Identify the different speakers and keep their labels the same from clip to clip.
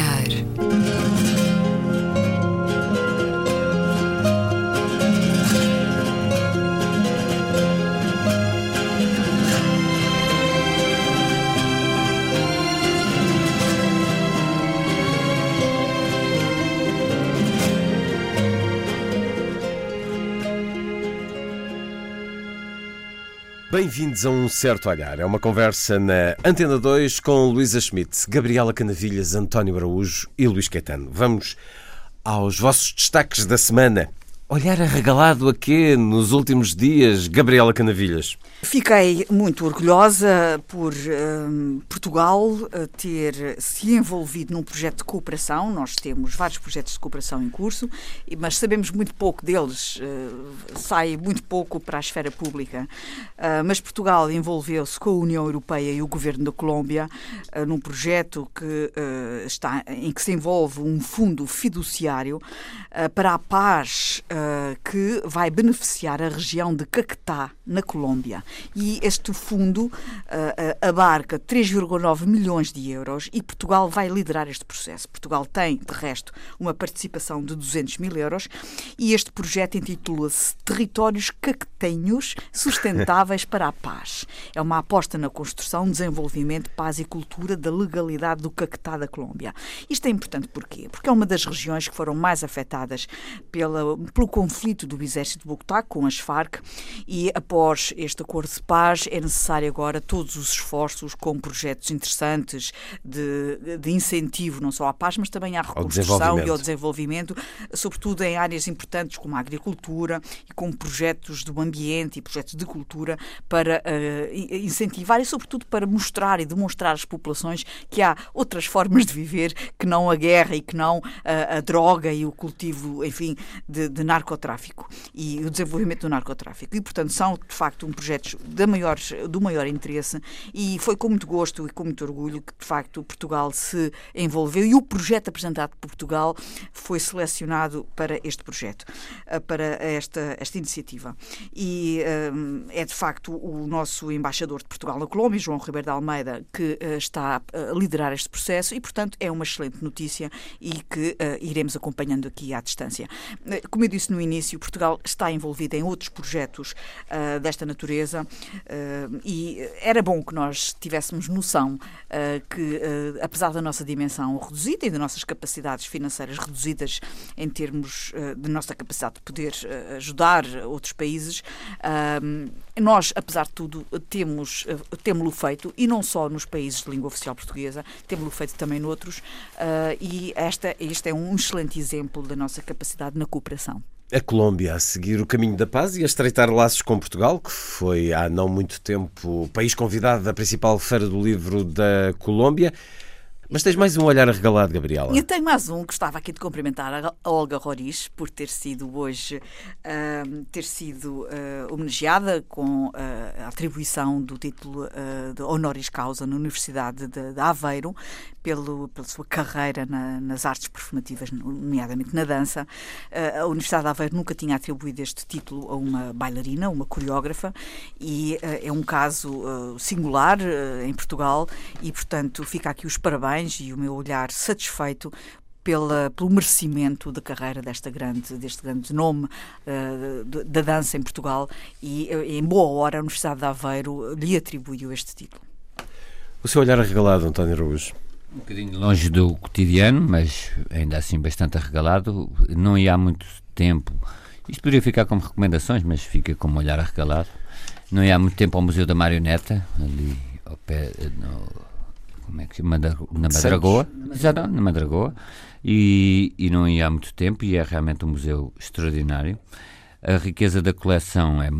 Speaker 1: olhar.
Speaker 2: Bem-vindos a um certo olhar. É uma conversa na Antena 2 com Luísa Schmidt, Gabriela Canavilhas, António Araújo e Luís Caetano. Vamos aos vossos destaques da semana. Olhar arregalado a quê nos últimos dias, Gabriela Canavilhas?
Speaker 3: Fiquei muito orgulhosa por um, Portugal uh, ter se envolvido num projeto de cooperação. Nós temos vários projetos de cooperação em curso, mas sabemos muito pouco deles, uh, sai muito pouco para a esfera pública. Uh, mas Portugal envolveu-se com a União Europeia e o governo da Colômbia num projeto que, está, em que se envolve um fundo fiduciário para a paz que vai beneficiar a região de Caquetá, na Colômbia e este fundo uh, abarca 3,9 milhões de euros e Portugal vai liderar este processo. Portugal tem, de resto, uma participação de 200 mil euros e este projeto intitula-se Territórios Caquetenhos Sustentáveis para a Paz. É uma aposta na construção, desenvolvimento, paz e cultura da legalidade do Caquetá da Colômbia. Isto é importante porquê? Porque é uma das regiões que foram mais afetadas pela, pelo conflito do exército de Bogotá com as Farc e após este acordo de paz é necessário agora todos os esforços com projetos interessantes de, de incentivo não só à paz, mas também à reconstrução ao e ao desenvolvimento, sobretudo em áreas importantes como a agricultura e com projetos do ambiente e projetos de cultura para uh, incentivar e sobretudo para mostrar e demonstrar às populações que há outras formas de viver que não a guerra e que não uh, a droga e o cultivo, enfim, de, de narcotráfico e o desenvolvimento do narcotráfico. E, portanto, são de facto um projetos da maior, do maior interesse e foi com muito gosto e com muito orgulho que, de facto, Portugal se envolveu e o projeto apresentado por Portugal foi selecionado para este projeto, eh, para esta, esta iniciativa. E eh, é, de facto, o nosso embaixador de Portugal na Colômbia, João Ribeiro de Almeida, que uh, está a liderar este processo e, portanto, é uma excelente notícia e que iremos acompanhando aqui à distância. Como eu disse no início, Portugal está envolvido em outros projetos uh, desta natureza Uh, e era bom que nós tivéssemos noção uh, que, uh, apesar da nossa dimensão reduzida e das nossas capacidades financeiras reduzidas em termos de nossa capacidade de poder ajudar outros países, nós, apesar de tudo, temos temos-lo feito, e não só nos países de língua oficial portuguesa, temos-lo feito também noutros, e esta, este é um excelente exemplo da nossa capacidade na cooperação
Speaker 2: a Colômbia a seguir o caminho da paz e a estreitar laços com Portugal, que foi há não muito tempo o país convidado da principal feira do livro da Colômbia. Mas tens mais um olhar arregalado, Gabriela.
Speaker 3: Eu tenho mais um. Gostava aqui de cumprimentar a Olga Roriz por ter sido hoje uh, ter sido uh, homenageada com uh, a atribuição do título de honoris causa na Universidade de, de Aveiro pelo, pela sua carreira na, nas artes performativas, nomeadamente na dança. a Universidade de Aveiro nunca tinha atribuído este título a uma bailarina, uma coreógrafa, e é um caso singular em Portugal e, portanto, fica aqui os parabéns e o meu olhar satisfeito pela, pelo merecimento da carreira desta grande, deste grande nome uh, da dança em Portugal e, eh, em boa hora, a Universidade de Aveiro lhe atribuiu este título.
Speaker 2: O seu olhar arregalado, António Araújo?
Speaker 4: Um bocadinho longe do cotidiano, mas ainda assim bastante arregalado. Não ia há muito tempo. Isto poderia ficar como recomendações, mas fica como olhar arregalado. Não ia há muito tempo ao Museu da Marioneta, ali ao pé, no, como é que chama? Na Madragoa. Exato, na Madragoa. E, e não ia há muito tempo e é realmente um museu extraordinário. A riqueza da coleção é,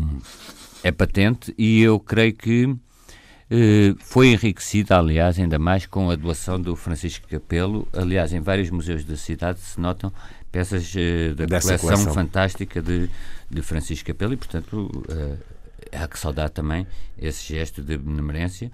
Speaker 4: é patente e eu creio que eh, foi enriquecida, aliás, ainda mais com a doação do Francisco Capelo. Aliás, em vários museus da cidade se notam peças eh, da coleção, coleção, fantástica de, de Francisco Capelo e, portanto, eh, há que saudar também esse gesto de benemerência.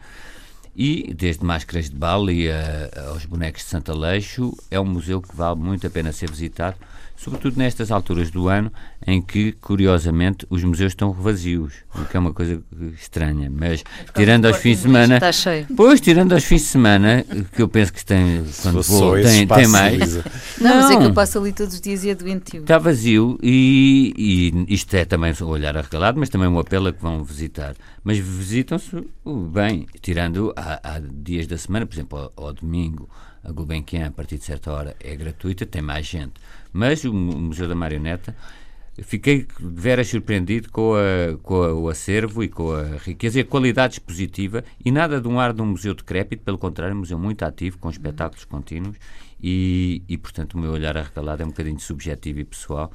Speaker 4: E, desde máscaras de bala e a, aos bonecos de Santa Leixo, é um museu que vale muito a pena ser visitado, sobretudo nestas alturas do ano em que, curiosamente, os museus estão vazios, o que é uma coisa estranha. Mas, tirando aos fins de semana.
Speaker 3: Está cheio.
Speaker 4: Pois, tirando aos fins de semana, que eu penso que tem, quando vou, tem, tem mais.
Speaker 1: Não, não, mas é que eu passo ali todos os dias e é doentio.
Speaker 4: Está vazio e, e isto é também um olhar arregalado, mas também um apelo a que vão visitar. Mas visitam-se bem, tirando há, há, dias da semana, por exemplo, ao, ao domingo, a Gulbenkian, a partir de certa hora, é gratuita, tem mais gente. Mas o Museu da Marioneta, fiquei veras surpreendido com, a, com a, o acervo e com a riqueza e a qualidade expositiva e nada de um ar de um museu decrépito, pelo contrário, um museu muito ativo, com espetáculos contínuos e, e portanto, o meu olhar arregalado é um bocadinho subjetivo e pessoal,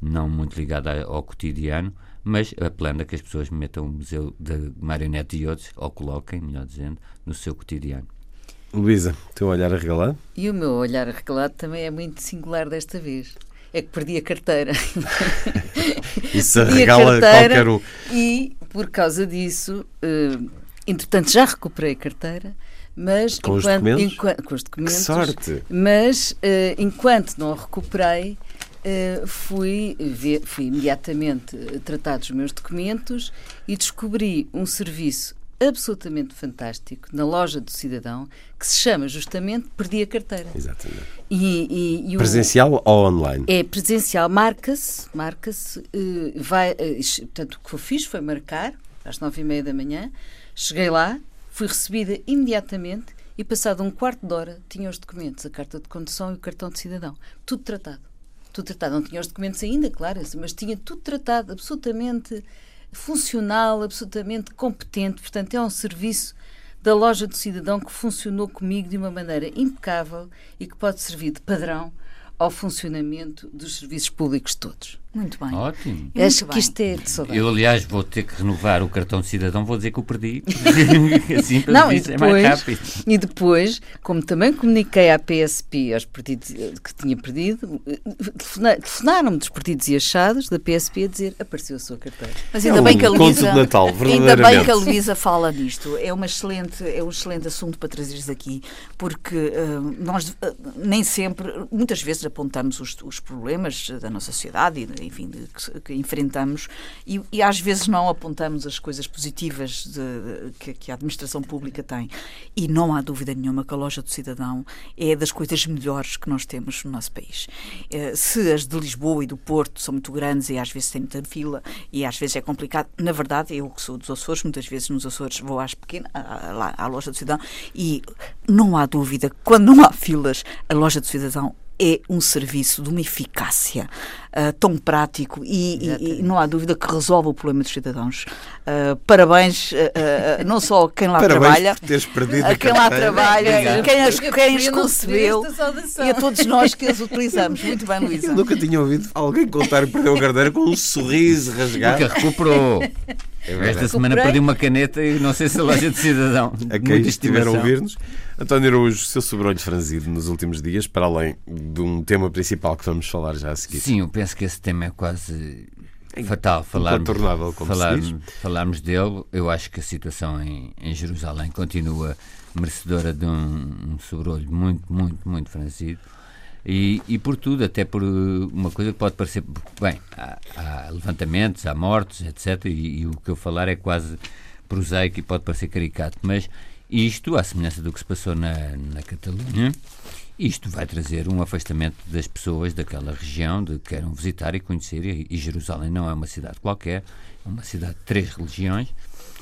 Speaker 4: não muito ligado ao cotidiano, mas apelando a que as pessoas metam o Museu da Marionete e outros, ou coloquem, melhor dizendo, no seu cotidiano.
Speaker 2: Luísa, teu olhar arregalado?
Speaker 1: E o meu olhar arregalado também é muito singular desta vez. É que perdi a carteira.
Speaker 2: Isso arregala qualquer um.
Speaker 1: E, por causa disso, uh, entretanto, já recuperei a carteira. Mas
Speaker 2: com, enquanto, os documentos?
Speaker 1: Enquanto, com os documentos.
Speaker 2: Que sorte!
Speaker 1: Mas uh, enquanto não a recuperei, uh, fui, ver, fui imediatamente tratar dos meus documentos e descobri um serviço absolutamente fantástico na loja do cidadão que se chama justamente Perdi a Carteira.
Speaker 2: Exatamente.
Speaker 1: E,
Speaker 2: e, e presencial o, ou online?
Speaker 1: É presencial, marca-se, marca-se, uh, vai, uh, portanto o que eu fiz foi marcar às nove e meia da manhã, cheguei lá, fui recebida imediatamente e passado um quarto de hora tinha os documentos, a carta de condução e o cartão de cidadão, tudo tratado. Tudo tratado, não tinha os documentos ainda, claro, mas tinha tudo tratado, absolutamente funcional, absolutamente competente. Portanto, é um serviço da loja do cidadão que funcionou comigo de uma maneira impecável e que pode servir de padrão ao funcionamento dos serviços públicos todos.
Speaker 3: Muito bem.
Speaker 4: Ótimo.
Speaker 1: Acho que isto é de saudade.
Speaker 4: Eu, aliás, vou ter que renovar o cartão de cidadão, vou dizer que o perdi. assim,
Speaker 1: Não, e depois, é mais rápido. E depois, como também comuniquei à PSP aos partidos que tinha perdido, telefonaram-me dos partidos e achados da PSP a dizer apareceu a sua carteira.
Speaker 3: Mas ainda é bem que a Luísa, Natal, ainda bem que a Luísa fala nisto. É, uma excelente, é um excelente assunto para trazeres aqui, porque uh, nós uh, nem sempre, muitas vezes apontamos os, os problemas da nossa sociedade e enfim, que, que, enfrentamos e, e, às vezes não apontamos as coisas positivas de, de, que, que, a administração pública tem. E não há dúvida nenhuma que a loja do cidadão é das coisas melhores que nós temos no nosso país. Eh, se as de Lisboa e do Porto são muito grandes e às vezes tem muita fila e às vezes é complicado, na verdade, eu que sou dos Açores, muitas vezes nos Açores vou às pequenas, lá à loja do cidadão e não há dúvida, quando não há filas, a loja do cidadão é um serviço de uma eficácia uh, tão prático e, e, e, não há dúvida que resolve o problema dos cidadãos. Uh, parabéns, uh, não só a quem lá
Speaker 2: parabéns
Speaker 3: trabalha,
Speaker 2: por teres perdido
Speaker 3: a quem lá trabalha, quem as, quem as concebeu e a todos nós que as utilizamos. Muito bem, Luísa.
Speaker 2: Eu nunca tinha ouvido alguém contar que perdeu a carteira com um sorriso rasgado.
Speaker 4: Porque recuperou. É Esta semana perdi uma caneta e não sei se a loja de cidadão.
Speaker 2: A quem estiver a ouvir-nos. António Araújo, seu sobrolho franzido nos últimos dias, para além de um tema principal que vamos falar já a seguir.
Speaker 4: Sim, eu penso que esse tema é quase fatal falarmos,
Speaker 2: falarmos,
Speaker 4: falarmos dele. Eu acho que a situação em, em Jerusalém continua merecedora de um, um sobrolho muito, muito, muito franzido. E, e por tudo, até por uma coisa que pode parecer. Bem, há, há levantamentos, há mortes, etc. E, e, o que eu falar é quase prosaico e pode parecer caricato, mas isto, à semelhança do que se passou na, na Catalunha, isto vai trazer um afastamento das pessoas daquela região de que queiram visitar e conhecer. E, e Jerusalém não é uma cidade qualquer, é uma cidade de três religiões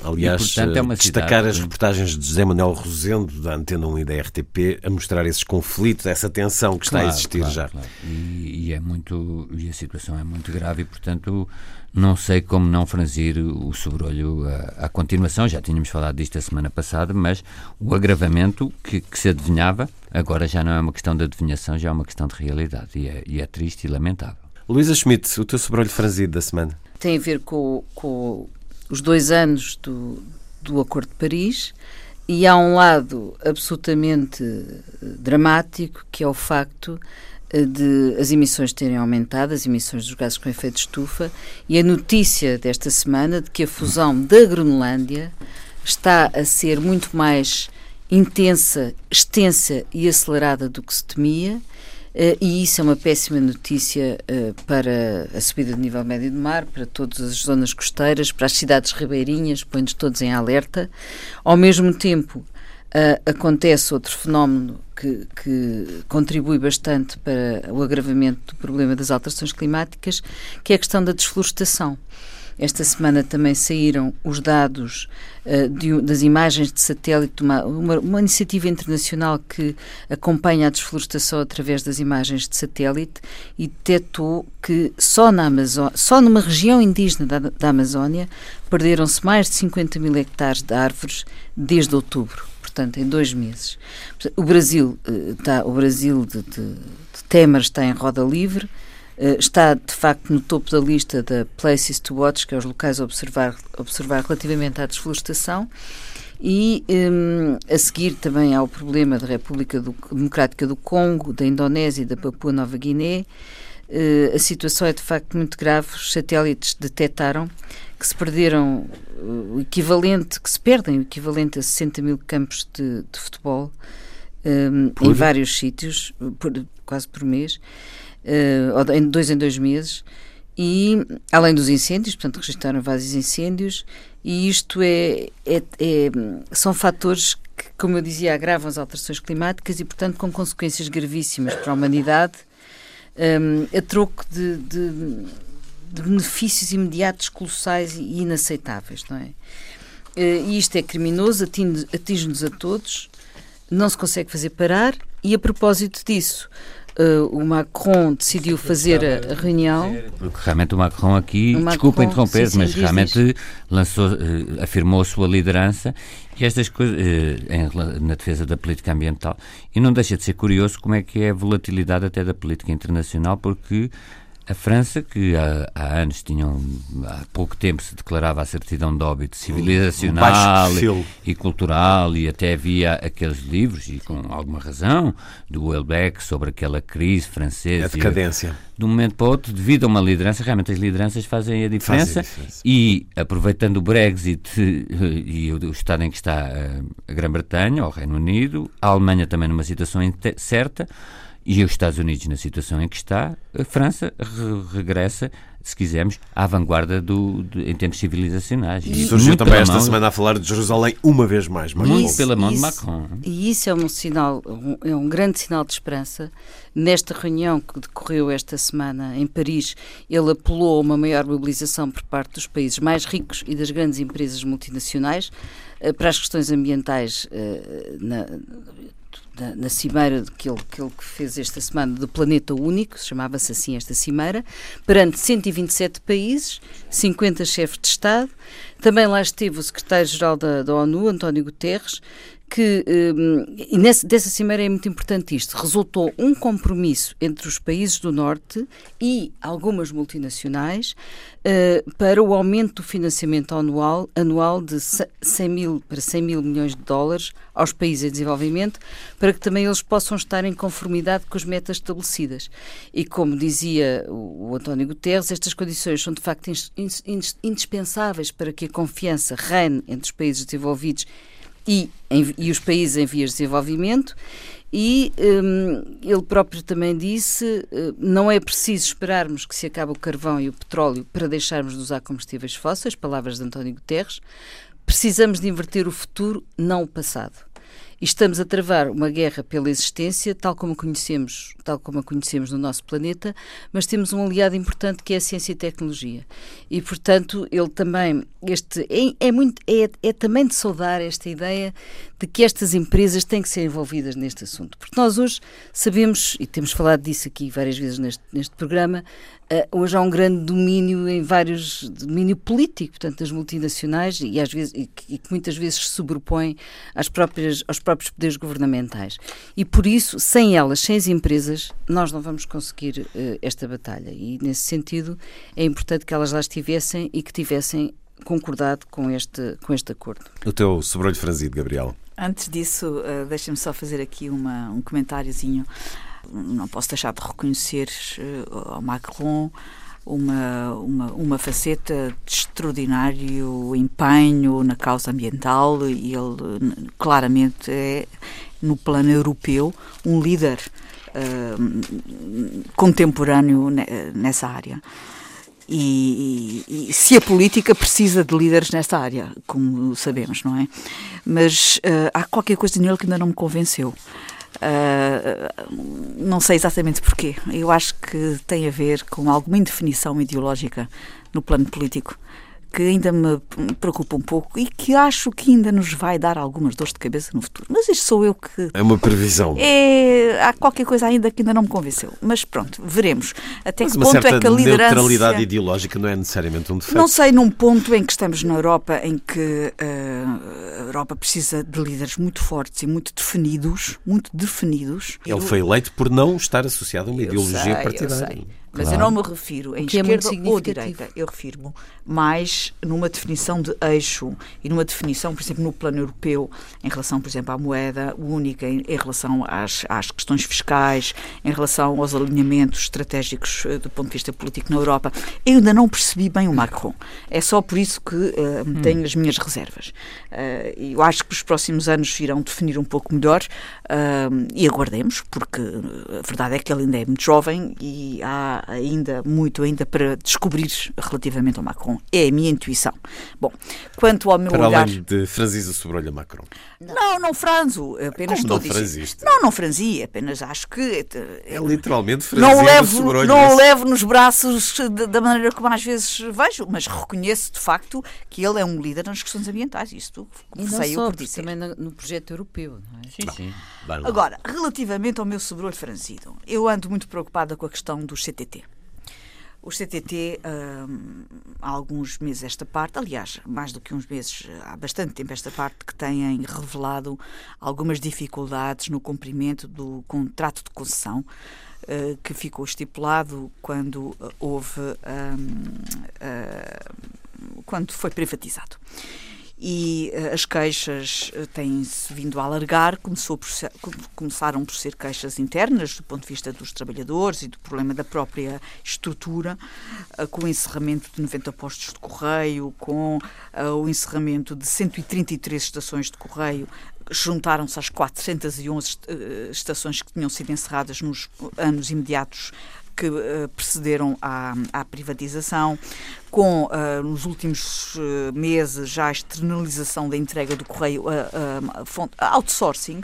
Speaker 2: Aliás, e, portanto, é destacar cidade... as reportagens de José Manuel Rosendo, da Antena 1 e da RTP, a mostrar esses conflitos, essa tensão que
Speaker 4: claro,
Speaker 2: está a existir
Speaker 4: claro,
Speaker 2: já.
Speaker 4: Claro. E, e, é muito, e a situação é muito grave e, portanto, não sei como não franzir o sobrolho à, à continuação. Já tínhamos falado disto a semana passada, mas o agravamento que, que, se adivinhava agora já não é uma questão de adivinhação, já é uma questão de realidade. E é, e é triste e lamentável.
Speaker 2: Luísa Schmidt, o teu sobrolho franzido da semana?
Speaker 1: Tem a ver com, com os dois anos do, do Acordo de Paris e há um lado absolutamente eh, dramático que é o facto eh, de as emissões terem aumentado, as emissões dos gases com efeito de estufa, e a notícia desta semana de que a fusão da Groenlândia está a ser muito mais intensa, extensa e acelerada do que se temia. Uh, e isso é uma péssima notícia uh, para a subida do nível médio do mar, para todas as zonas costeiras, para as cidades ribeirinhas, põe-nos todos em alerta. Ao mesmo tempo, uh, acontece outro fenómeno que, que, contribui bastante para o agravamento do problema das alterações climáticas, que é a questão da desflorestação. Esta semana também saíram os dados uh, de, das imagens de satélite, uma, uma, uma, iniciativa internacional que acompanha a desflorestação através das imagens de satélite e detectou que só, na Amazônia, só numa região indígena da, da Amazónia perderam-se mais de 50 mil hectares de árvores desde outubro portanto, em dois meses. O Brasil, está, eh, o Brasil de, de, de Temer está em roda livre, está de facto no topo da lista da Places to Watch, que é os locais a observar, observar relativamente à desflorestação. E um, a seguir também há o problema da República do, Democrática do Congo, da Indonésia e da Papua Nova Guiné. Uh, a situação é de facto muito grave. Os satélites detectaram que se perderam uh, o equivalente, que se perdem o equivalente a 60 mil campos de, de futebol um, em vários sítios, por, quase por mês uh, em dois em dois meses, e além dos incêndios, portanto, registraram vários incêndios, e isto é, é, é, são fatores que, como eu dizia, agravam as alterações climáticas e, portanto, com consequências gravíssimas para a humanidade, um, a troco de, de, de, benefícios imediatos colossais e inaceitáveis, não é? Uh, e isto é criminoso, atinge-nos a todos, não se consegue fazer parar, e a propósito disso, uh, o Macron decidiu fazer a, reunião.
Speaker 4: Porque realmente o Macron aqui, o Macron, desculpa interromper, sim, mas diz, realmente diz. lançou, uh, afirmou a sua liderança e estas coisas uh, em, na defesa da política ambiental. E não deixa de ser curioso como é que é a volatilidade até da política internacional, porque a França, que há, há, anos tinham, há pouco tempo se declarava a certidão de óbito civilizacional um e, e, cultural, e até havia aqueles livros, e com alguma razão, do Welbeck sobre aquela crise francesa.
Speaker 2: A decadência.
Speaker 4: de um momento para o outro, devido a uma liderança, realmente as lideranças fazem a diferença. Faz a diferença. E aproveitando o Brexit e o, o estado em que está a Grã-Bretanha, o Reino Unido, a Alemanha também numa situação certa e os Estados Unidos na situação em que está, a França re regressa, se quisermos, à vanguarda do, do em termos civilizacionais.
Speaker 2: E, e surgiu também esta mão, semana a falar de Jerusalém uma vez mais.
Speaker 4: Macron. Muito pela mão isso, de Macron.
Speaker 1: E isso é um sinal, um, é um grande sinal de esperança. Nesta reunião que decorreu esta semana em Paris, ele apelou a uma maior mobilização por parte dos países mais ricos e das grandes empresas multinacionais eh, para as questões ambientais eh, na, na, na cimeira que ele, que ele fez esta semana do Planeta Único, chamava-se assim esta cimeira, perante 127 países, 50 chefes de Estado. Também lá esteve o secretário-geral da, da ONU, António Guterres, que, um, e nessa, dessa cimeira é muito importante isto, resultou um compromisso entre os países do Norte e algumas multinacionais uh, para o aumento do financiamento anual, anual de 100 mil para 100 mil milhões de dólares aos países em desenvolvimento, para que também eles possam estar em conformidade com as metas estabelecidas. E como dizia o, o António Guterres, estas condições são de facto indispensáveis para que a confiança reine entre os países desenvolvidos e, em, e os países em vias de desenvolvimento. E um, ele próprio também disse: uh, não é preciso esperarmos que se acabe o carvão e o petróleo para deixarmos de usar combustíveis fósseis, palavras de António Guterres. Precisamos de inverter o futuro, não o passado. E estamos a travar uma guerra pela existência, tal como conhecemos, tal como a conhecemos no nosso planeta, mas temos um aliado importante que é a ciência e tecnologia. E, portanto, ele também, este, é, é muito, é, é também de saudar esta ideia de que estas empresas têm que ser envolvidas neste assunto. Porque nós hoje sabemos, e temos falado disso aqui várias vezes neste, neste programa, uh, hoje há um grande domínio em vários, domínio político, portanto, das multinacionais, e, às vezes, e, que, e que muitas vezes se sobrepõe às próprias, aos próprios poderes governamentais. E por isso, sem elas, sem as empresas, nós não vamos conseguir uh, esta batalha. E nesse sentido, é importante que elas lá estivessem e que tivessem concordado com este, com este acordo.
Speaker 2: O teu sobrolho franzido, Gabriel.
Speaker 3: Antes disso, uh, deixa-me só fazer aqui uma, um comentáriozinho. Não posso deixar de reconhecer uh, ao Macron uma, uma, uma faceta de extraordinário empenho na causa ambiental e ele claramente é, no plano europeu, um líder uh, contemporâneo nessa área. E, e, e, se a política precisa de líderes nesta área, como sabemos, não é? Mas uh, há qualquer coisa nele que ainda não me convenceu. Uh, não sei exatamente porquê. Eu acho que tem a ver com alguma indefinição ideológica no plano político que ainda me preocupa um pouco e que acho que ainda nos vai dar algumas dores de cabeça no futuro. Mas isto sou eu que.
Speaker 2: É uma previsão.
Speaker 3: É, há qualquer coisa ainda que ainda não me convenceu. Mas pronto, veremos. Até
Speaker 2: Mas
Speaker 3: que ponto é que a liderança.
Speaker 2: neutralidade ideológica não é necessariamente um defeito.
Speaker 3: Não sei, num ponto em que estamos na Europa, em que uh, a Europa precisa de líderes muito fortes e muito definidos, muito definidos.
Speaker 2: Ele foi eleito por não estar associado a uma
Speaker 3: Eu
Speaker 2: ideologia
Speaker 3: sei,
Speaker 2: partidária.
Speaker 3: Mas
Speaker 4: Claro.
Speaker 3: eu não me refiro em
Speaker 1: que é muito
Speaker 3: esquerda ou
Speaker 1: significativo.
Speaker 3: direita. Eu refiro-me mais numa definição de eixo e numa definição, por exemplo, no plano europeu, em relação, por exemplo, à moeda única, em, em relação às, às questões fiscais, em relação aos alinhamentos estratégicos eh, do ponto de vista político na Europa. Eu ainda não percebi bem o Macron. É só por isso que eh, tenho as minhas reservas. E eu acho que os próximos anos irão definir um pouco melhor eh, e aguardemos, porque a verdade é que ele ainda é muito jovem e há ainda muito ainda para descobrir relativamente ao Macron. É a minha intuição. Bom, quanto ao meu
Speaker 2: Para
Speaker 3: olhar...
Speaker 2: além de franzir a sobrolha Macron.
Speaker 3: Não, não franzo. Apenas
Speaker 2: Como
Speaker 3: estou
Speaker 2: não
Speaker 3: a dizer-
Speaker 2: franziste?
Speaker 3: Não, não franzi. Apenas acho que... eh,
Speaker 2: É literalmente franzir
Speaker 3: não o
Speaker 2: a
Speaker 3: levo, não o levo nos braços da, da maneira como às vezes vejo, mas reconheço de facto que ele é um líder nas questões ambientais. Isto sei eu por dizer.
Speaker 1: também no, projeto europeu, não é?
Speaker 4: Sim, sim.
Speaker 3: Agora, relativamente ao meu sobrolho franzido, eu ando muito preocupada com a questão dos CTT. Os CTT, hum, há alguns meses esta parte, aliás, mais do que uns meses, há bastante tempo esta parte, que têm revelado algumas dificuldades no cumprimento do contrato de concessão eh, que ficou estipulado quando eh, houve. hum, eh, quando foi privatizado e eh, as queixas eh, têm-se vindo a alargar, começou por ser- com- começaram por ser queixas internas do ponto de vista dos trabalhadores e do problema da própria estrutura, eh, com o encerramento de 90 postos de correio, com o encerramento de 133 estações de correio, juntaram-se às 411 est- eh, estações que tinham sido encerradas nos anos imediatos que precederam à, à privatização, com, eh, nos últimos eh, meses, já a externalização da entrega do correio, a, a- outsourcing.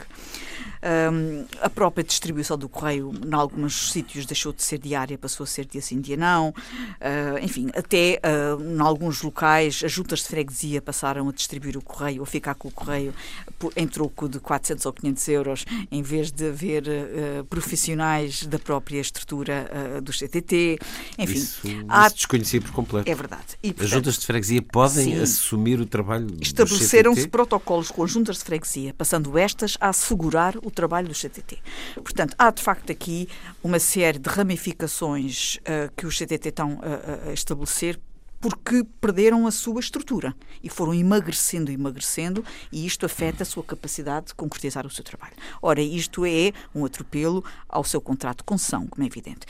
Speaker 3: Um, a própria distribuição do correio, em alguns sítios, deixou de ser diária, passou a ser dia sim, dia não. Uh, enfim, até uh, em alguns locais, as juntas de freguesia passaram a distribuir o correio, a ficar com o correio por- em troco de 400 ou 500 euros, em vez de haver uh, profissionais da própria estrutura uh, do CTT. Enfim,
Speaker 2: Isso,
Speaker 3: há-
Speaker 2: isso desconhecia por completo.
Speaker 3: é verdade. E,
Speaker 2: As
Speaker 3: portanto,
Speaker 2: juntas de freguesia podem
Speaker 3: Sim.
Speaker 2: assumir o trabalho do
Speaker 3: Estabeleceram-se
Speaker 2: CTT?
Speaker 3: protocolos com as juntas de freguesia, passando estas a assegurar o trabalho do CTT. Portanto, há de facto aqui uma série de ramificações ah, que os CTT estão a estabelecer porque perderam a sua estrutura e foram emagrecendo, emagrecendo, e isto afeta a sua capacidade de concretizar o seu trabalho. Ora, isto é um atropelo ao seu contrato de concessão, como é evidente.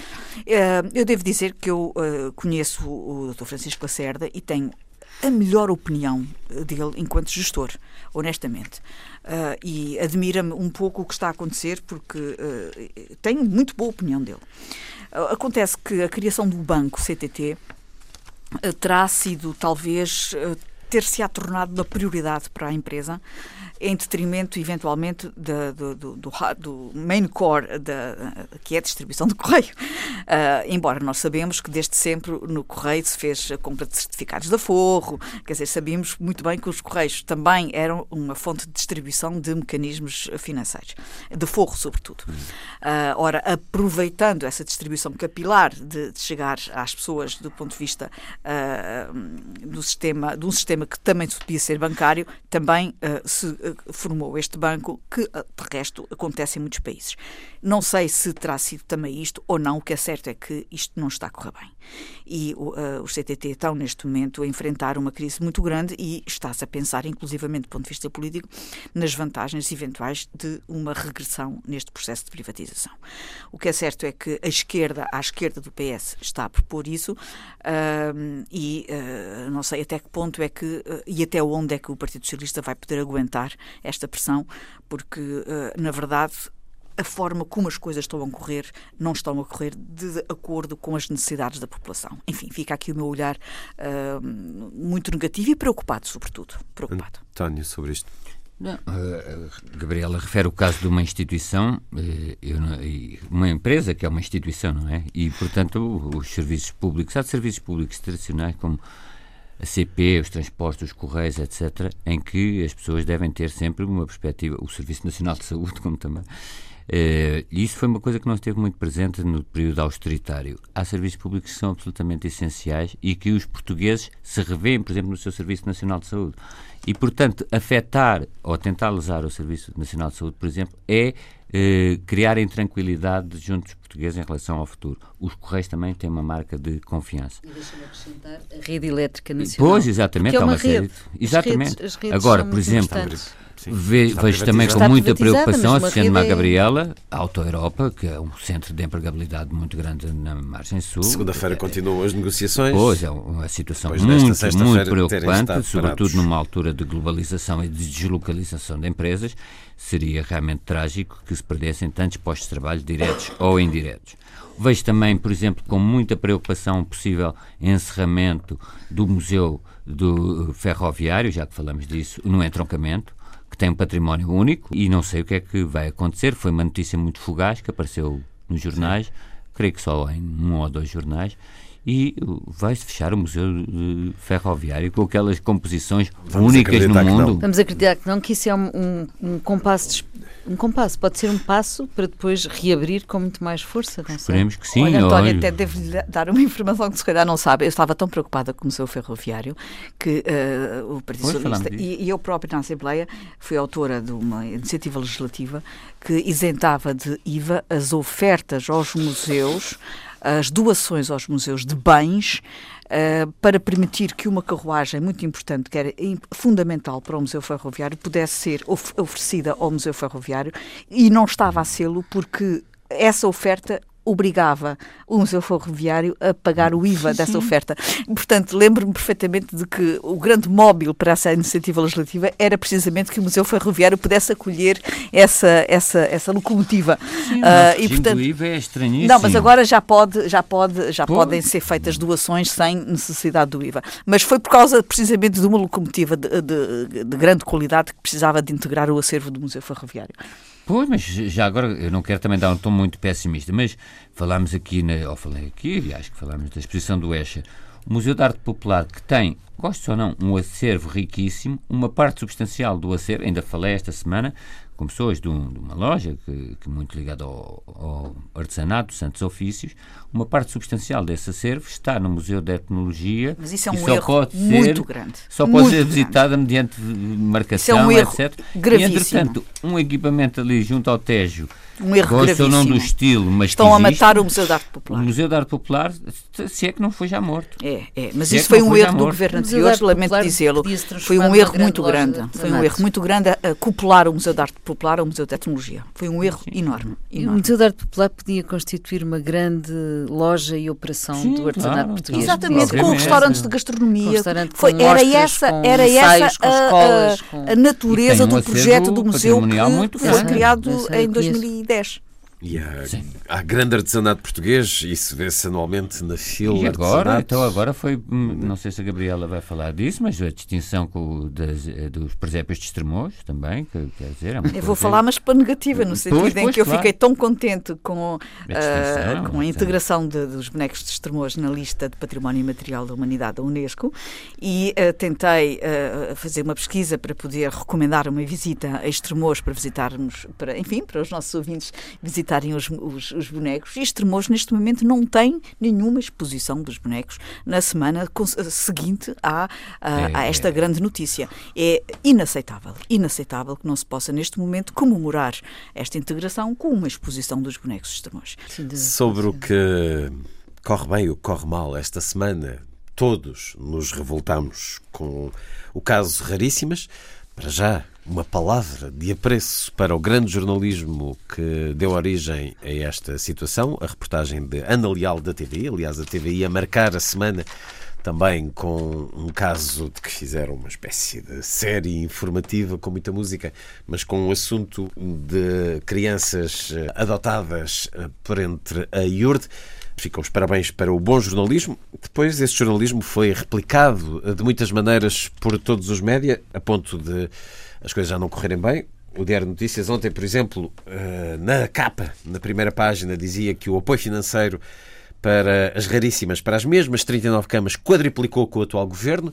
Speaker 3: Eh, Eu devo dizer que eu eh, conheço o Dr. Francisco Lacerda e tenho a melhor opinião eh, dele enquanto gestor, honestamente. Ah, e admira-me um pouco o que está a acontecer, porque eh, tenho muito boa opinião dele. Ah, acontece que a criação do banco CTT terá sido, talvez, eh, ter-se-á tornado uma prioridade para a empresa, em detrimento, eventualmente, da- do, do- do main core, da, que é a distribuição do correio. Ah, embora nós sabemos que desde sempre no correio se fez a compra de certificados de aforro, quer dizer, sabíamos muito bem que os correios também eram uma fonte de distribuição de mecanismos financeiros, de forro, sobretudo. Ah, ora, aproveitando essa distribuição capilar de, de chegar às pessoas do ponto de vista ah, do sistema, de um sistema que também podia ser bancário, também se formou este banco, que de resto acontece em muitos países. Não sei se terá sido também isto ou não, o que é certo é que isto não está a correr bem. E uh, os CTT estão neste momento a enfrentar uma crise muito grande e está-se a pensar, inclusivamente do ponto de vista político, nas vantagens eventuais de uma regressão neste processo de privatização. O que é certo é que a esquerda, à esquerda do PS, está a propor isso uh, e uh, não sei até que ponto é que e até onde é que o Partido Socialista vai poder aguentar esta pressão, porque, na verdade, a forma como as coisas estão a correr não estão a correr de acordo com as necessidades da população. Enfim, fica aqui o meu olhar uh, muito negativo e preocupado, sobretudo. Preocupado.
Speaker 2: António, sobre isto.
Speaker 4: Não, uh, Gabriela refere o caso de uma instituição, uh, eu, uma empresa que é uma instituição, não é? E, portanto, os serviços públicos, há serviços públicos tradicionais como a CP, os transportes, os correios, etc., em que as pessoas devem ter sempre uma perspectiva, o Serviço Nacional de Saúde, como também, Uh, isso foi uma coisa que não esteve muito presente no período austeritário. Há serviços públicos que são absolutamente essenciais e que os portugueses se revêem, por exemplo, no seu Serviço Nacional de Saúde. E, portanto, afetar ou tentar lesar o Serviço Nacional de Saúde, por exemplo, é eh, criar intranquilidade junto dos portugueses em relação ao futuro. Os Correios também têm uma marca de confiança.
Speaker 1: E deixa-me acrescentar a rede elétrica nacional.
Speaker 4: Pois, exatamente, é uma, uma rede. Exatamente. As redes, as redes Agora, por exemplo, Ve, vejo também com muita preocupação, associando-me à é- Gabriela, a Auto Europa, que é um centro de empregabilidade muito grande na margem sul.
Speaker 2: Segunda-feira continuam as negociações.
Speaker 4: Pois, é uma situação muito, muito preocupante, sobretudo numa altura de globalização e de deslocalização de empresas. Seria realmente trágico que se perdessem tantos postos de trabalho diretos ou indiretos. Vejo também, por exemplo, com muita preocupação o possível encerramento do Museu do Ferroviário, já que falamos disso, no entroncamento que tem um património único e não sei o que é que vai acontecer. Foi uma notícia muito fugaz que apareceu nos jornais, Sim. creio que só em um ou dois jornais, e vai-se fechar o Museu Ferroviário com aquelas composições Vamos únicas no mundo.
Speaker 1: Vamos acreditar que não, que isso é um, um, um compasso de um compasso, pode ser um passo para depois reabrir com muito mais força.
Speaker 4: Não Esperemos que sim.
Speaker 3: Olha, António, olha. até devo dar uma informação que se calhar não sabe. Eu estava tão preocupada com o seu ferroviário que uh, o Partido Socialista e, e, eu própria na Assembleia fui autora de uma iniciativa legislativa que isentava de IVA as ofertas aos museus as doações aos museus de bens uh, para permitir que uma carruagem muito importante, que era fundamental para o Museu Ferroviário, pudesse ser of oferecida ao Museu Ferroviário. E não estava a sê-lo porque essa oferta obrigava o Museu Ferroviário a pagar o IVA dessa oferta. Portanto, lembro-me perfeitamente de que o grande móvel para essa iniciativa legislativa era precisamente que o Museu Ferroviário pudesse acolher essa, essa, essa locomotiva.
Speaker 4: Sim, uh, e, portanto, o IVA é estranhíssimo.
Speaker 3: Não, mas agora já, pode, já, pode, já podem ser feitas doações sem necessidade do IVA. Mas foi por causa precisamente de uma locomotiva de, de, de grande qualidade que precisava de integrar o acervo do Museu Ferroviário.
Speaker 4: Pois, mas já agora, eu não quero também dar um tom muito pessimista, mas falámos aqui, na, ou falei aqui, e acho que falámos da exposição do Escher, o Museu de Arte Popular, que tem, gosto ou não, um acervo riquíssimo, uma parte substancial do acervo, ainda falei esta semana, com pessoas de, um, de uma loja que, que muito ligada ao, ao, artesanato, Santos Ofícios, uma parte substancial desse acervo está no Museu de Etnologia.
Speaker 3: Mas isso é um erro pode muito
Speaker 4: ser,
Speaker 3: grande.
Speaker 4: Só pode ser visitada mediante marcação, é um erro etc. Gravíssimo. E, entretanto, um equipamento ali junto ao Tejo
Speaker 3: um erro Gosto gravíssimo.
Speaker 4: não do estilo, mas
Speaker 3: Estão a matar o Museu da Arte Popular.
Speaker 4: O Museu da Arte Popular, se é que não foi já morto.
Speaker 3: É, é. Mas se é isso é foi um erro do governo anterior, lamento dizê-lo. Foi um erro muito grande. Foi um erro muito grande a, a copular o Museu da Arte Popular ao Museu da Tecnologia. Foi um erro enorme, enorme.
Speaker 1: O Museu da Arte Popular podia constituir uma grande loja e operação Sim, do artesanato claro, português.
Speaker 3: Exatamente, com restaurantes de gastronomia. Foi, era essa, era essa a, a, a natureza do projeto do museu que foi criado em 2010. 10.
Speaker 2: E há, há grande artesanato português, isso vê-se anualmente na fila.
Speaker 4: E agora, então agora foi, hum, não sei se a Gabriela vai falar disso, mas a distinção com, das, eh, dos presépios de Estremoz também, que, quer dizer... É
Speaker 3: Eu vou falar, mas para negativa, no sentido pois, em pois, que eu claro. fiquei tão contente com, a, uh, com a integração de, dos bonecos de Estremoz na lista de Património Imaterial da Humanidade da Unesco e uh, tentei uh, fazer uma pesquisa para poder recomendar uma visita a Estremoz para visitarmos, para, enfim, para os nossos ouvintes visitar visitarem os, os, os bonecos. E Estremoz, neste momento, não tem nenhuma exposição dos bonecos na semana seguinte à, a, é, a esta é. grande notícia. É inaceitável, inaceitável que não se possa, neste momento, comemorar esta integração com uma exposição dos bonecos de Estremoz.
Speaker 2: Sobre o que corre bem ou corre mal esta semana, todos nos revoltamos com o caso Raríssimas. Para já, uma palavra de apreço para o grande jornalismo que deu origem a esta situação, a reportagem de Ana Leal da TV, aliás, a TVI a marcar a semana também com um caso de que fizeram uma espécie de série informativa com muita música, mas com um assunto de crianças eh, adotadas eh, por entre a IURD. Ficam os parabéns para o bom jornalismo. Depois, esse jornalismo foi replicado de muitas maneiras por todos os média, a ponto de as coisas já não correrem bem. O Diário de Notícias ontem, por exemplo, eh, na capa, na primeira página, dizia que o apoio financeiro para as raríssimas, para as mesmas 39 camas, quadriplicou com o atual governo.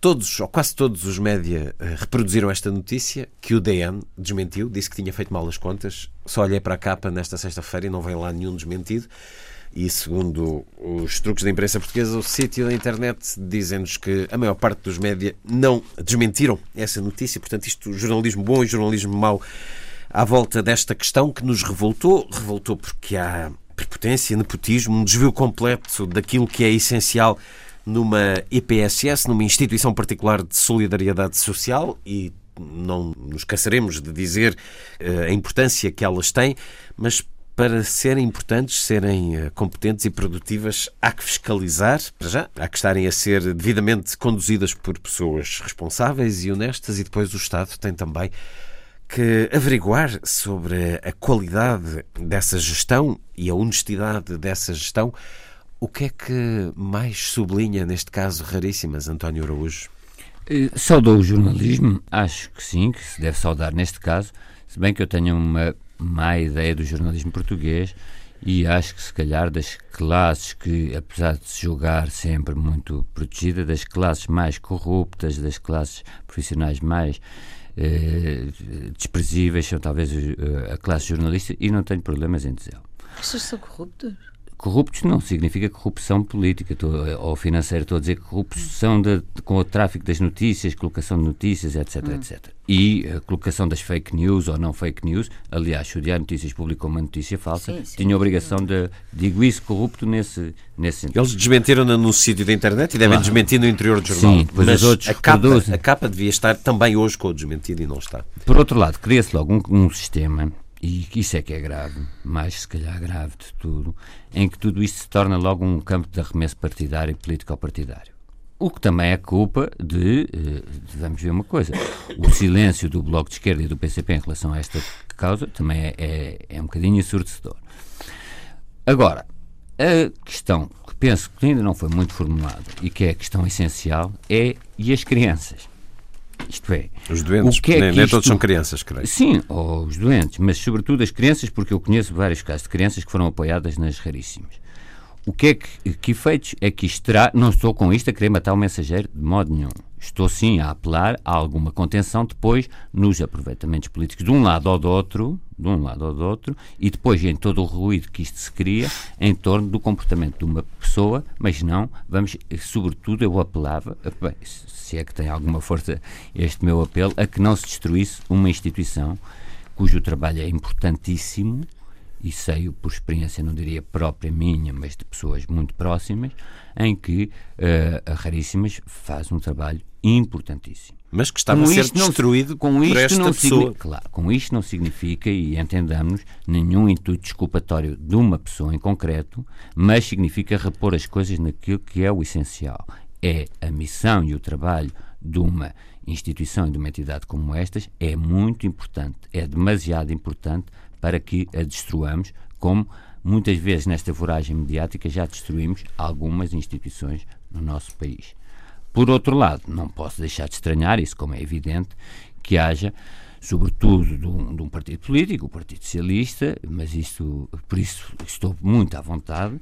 Speaker 2: Todos, ou quase todos os média eh, reproduziram esta notícia, que o DN desmentiu, disse que tinha feito mal as contas. Só olhei para a capa nesta sexta-feira e não vem lá nenhum desmentido. E segundo os truques da imprensa portuguesa, o sítio da internet dizem-nos que a maior parte dos média não desmentiram essa notícia. Portanto, isto, jornalismo bom e jornalismo mau à volta desta questão que nos revoltou. Revoltou porque há prepotência, nepotismo, um desvio completo daquilo que é essencial numa EPSS, numa instituição particular de solidariedade social e não nos cansaremos de dizer uh, a importância que elas têm, mas para serem importantes, serem eh, competentes e produtivas, há que fiscalizar, para já, há que estarem a ser devidamente conduzidas por pessoas responsáveis e honestas, e depois o Estado tem também que averiguar sobre a qualidade dessa gestão e a honestidade dessa gestão. O que é que mais sublinha, neste caso, raríssimas, António Araújo?
Speaker 4: Eh, saudou o jornalismo, acho que sim, que se deve saudar neste caso, se bem que eu tenho uma má ideia do jornalismo português e acho que se calhar das classes que, apesar de se julgar sempre muito protegida, das classes mais corruptas, das classes profissionais mais eh, desprezíveis são talvez eh, a classe jornalista e não tenho problemas em dizê-lo.
Speaker 1: São corruptos?
Speaker 4: Corruptos não significa corrupção política estou, ou financeira, estou a dizer corrupção de, de, com o tráfico das notícias, colocação de notícias, etc, hum. etc. E a colocação das fake news ou não fake news, aliás, se o Diário Notícias publicou uma notícia falsa, sim, sim, tinha a obrigação de, digo isso, corrupto nesse, nesse sentido.
Speaker 2: Eles desmentiram-no no sítio da internet e devem claro. desmentir no interior do jornal.
Speaker 4: Sim, depois
Speaker 2: Mas
Speaker 4: os outros
Speaker 2: a capa, a capa devia estar também hoje com o desmentido e não está.
Speaker 4: Por outro lado, cria-se logo um, um sistema e isso é que é grave, mais se calhar grave de tudo, em que tudo isto se torna logo um campo de arremesso partidário e político-partidário. O que também é culpa de, eh, vamos ver uma coisa, o silêncio do Bloco de Esquerda e do PCP em relação a esta causa também é, é, é um bocadinho ensurdecedor. Agora, a questão que penso que ainda não foi muito formulada e que é a questão essencial é e as crianças? Isto é,
Speaker 2: os doentes,
Speaker 4: é
Speaker 2: nem, nem isto... todos são crianças, creio.
Speaker 4: Sim, ou os doentes, mas sobretudo as crianças, porque eu conheço vários casos de crianças que foram apoiadas nas raríssimas. O que é que, que efeitos é que isto terá? Não estou com isto a querer matar o mensageiro de modo nenhum. Estou sim a apelar a alguma contenção depois nos aproveitamentos políticos de um lado ou do outro, de um lado ou do outro, e depois em todo o ruído que isto se cria em torno do comportamento de uma pessoa, mas não, vamos, sobretudo eu apelava, bem, se é que tem alguma força este meu apelo, a que não se destruísse uma instituição cujo trabalho é importantíssimo, e sei por experiência, não diria própria minha, mas de pessoas muito próximas, em que uh, a Raríssimas faz um trabalho importantíssimo.
Speaker 2: Mas que estava com a ser destruído não, com isto esta
Speaker 4: não
Speaker 2: pessoa.
Speaker 4: Claro, com isto não significa, e entendamos, nenhum intuito desculpatório de uma pessoa em concreto, mas significa repor as coisas naquilo que é o essencial. É a missão e o trabalho de uma instituição e de uma entidade como estas é muito importante, é demasiado importante para que a destruamos, como muitas vezes nesta voragem mediática já destruímos algumas instituições no nosso país. Por outro lado, não posso deixar de estranhar, isso como é evidente, que haja, sobretudo de um, de um partido político, o Partido Socialista, mas isso, por isso estou muito à vontade,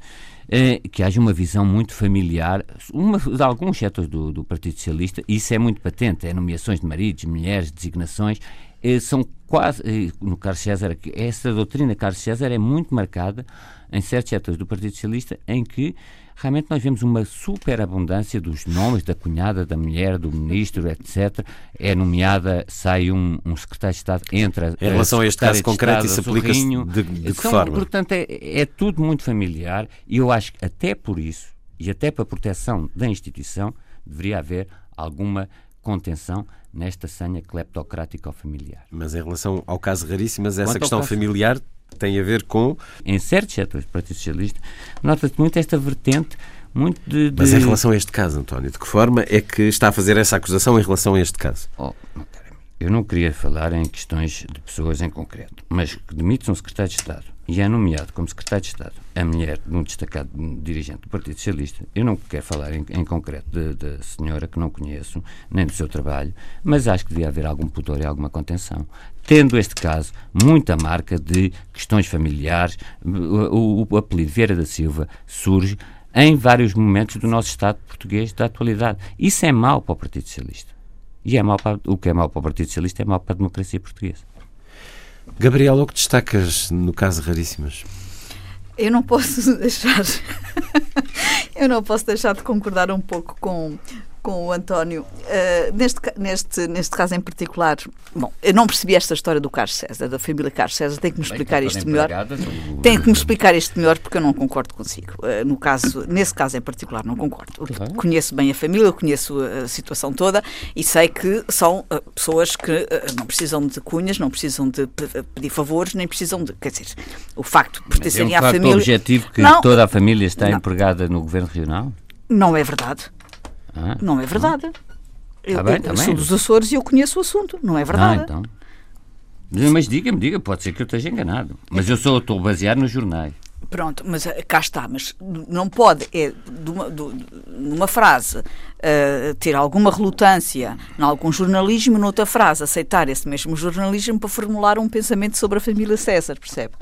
Speaker 4: eh, que haja uma visão muito familiar, uma, de alguns setores do, do Partido Socialista, isso é muito patente, é nomeações de maridos, mulheres, designações, são quase, eh, no Carlos César, essa doutrina Carlos César é muito marcada em certos setores do Partido Socialista em que realmente nós vemos uma superabundância dos nomes da cunhada, da mulher, do ministro, etc. É nomeada, sai um, um secretário de Estado, entra.
Speaker 2: Em relação a este caso concreto, isso aplica-se de, de que
Speaker 4: São,
Speaker 2: forma?
Speaker 4: Portanto, é, é tudo muito familiar e eu acho que até por isso, e até para a proteção da instituição, deveria haver alguma contenção nesta senha cleptocrática ou familiar.
Speaker 2: Mas em relação ao caso Raríssimas, essa
Speaker 4: Quanto
Speaker 2: questão
Speaker 4: caso-
Speaker 2: familiar tem a ver com.
Speaker 4: Em certos setores do Partido Socialista, nota-se muito esta vertente, muito de. de-
Speaker 2: Mas em relação a este caso, António, de que forma é que está a fazer essa acusação em relação a este caso?
Speaker 4: Oh, eu não queria falar em questões de pessoas em concreto, mas que demite-se um secretário de Estado e é nomeado como secretário de Estado a mulher de um destacado dirigente do Partido Socialista, eu não quero falar em, em concreto da- senhora que não conheço, nem do seu trabalho, mas acho que devia haver algum pudor e alguma contenção. Tendo este caso muita marca de questões familiares, o, o, o apelido Vieira da Silva surge em vários momentos do nosso Estado português da atualidade. Isso é mau para o Partido Socialista. E é mau para, o que é mau para o Partido Socialista é mau para a democracia portuguesa.
Speaker 2: Gabriel, o que destacas no caso Raríssimas?
Speaker 3: Eu não posso deixar. eu não posso deixar de concordar um pouco com, com o António. Uh, neste, neste, neste caso em particular, bom, eu não percebi esta história do Carlos César, da família Carlos César, tem que me explicar isto melhor. Tem que me explicar isto melhor porque eu não concordo consigo. Uh, no caso, nesse caso em particular, não concordo.
Speaker 4: Claro.
Speaker 3: Conheço bem a família, eu conheço a situação toda e sei que são uh, pessoas que uh, não precisam de cunhas, não precisam de pe- pedir favores, nem precisam de. Quer dizer, o facto de
Speaker 4: Mas é um
Speaker 3: pertencerem à
Speaker 4: facto
Speaker 3: família.
Speaker 4: objetivo que
Speaker 3: Não.
Speaker 4: toda a família está
Speaker 3: Não.
Speaker 4: empregada no governo regional?
Speaker 3: Não é verdade.
Speaker 4: Ah,
Speaker 3: Não é verdade. Eu,
Speaker 4: Tá bem,
Speaker 3: eu
Speaker 4: tá
Speaker 3: sou dos Açores e eu conheço o assunto. Não é
Speaker 4: ah,
Speaker 3: verdade.
Speaker 4: então. Mas diga-me, diga, pode ser que eu esteja enganado. Mas eu sou, estou baseado nos jornais.
Speaker 3: Pronto, mas eh, cá está. Mas não pode, é, de uma, do- numa frase, eh, ter alguma relutância em algum jornalismo, noutra frase, aceitar esse mesmo jornalismo para formular um pensamento sobre a família César, percebe?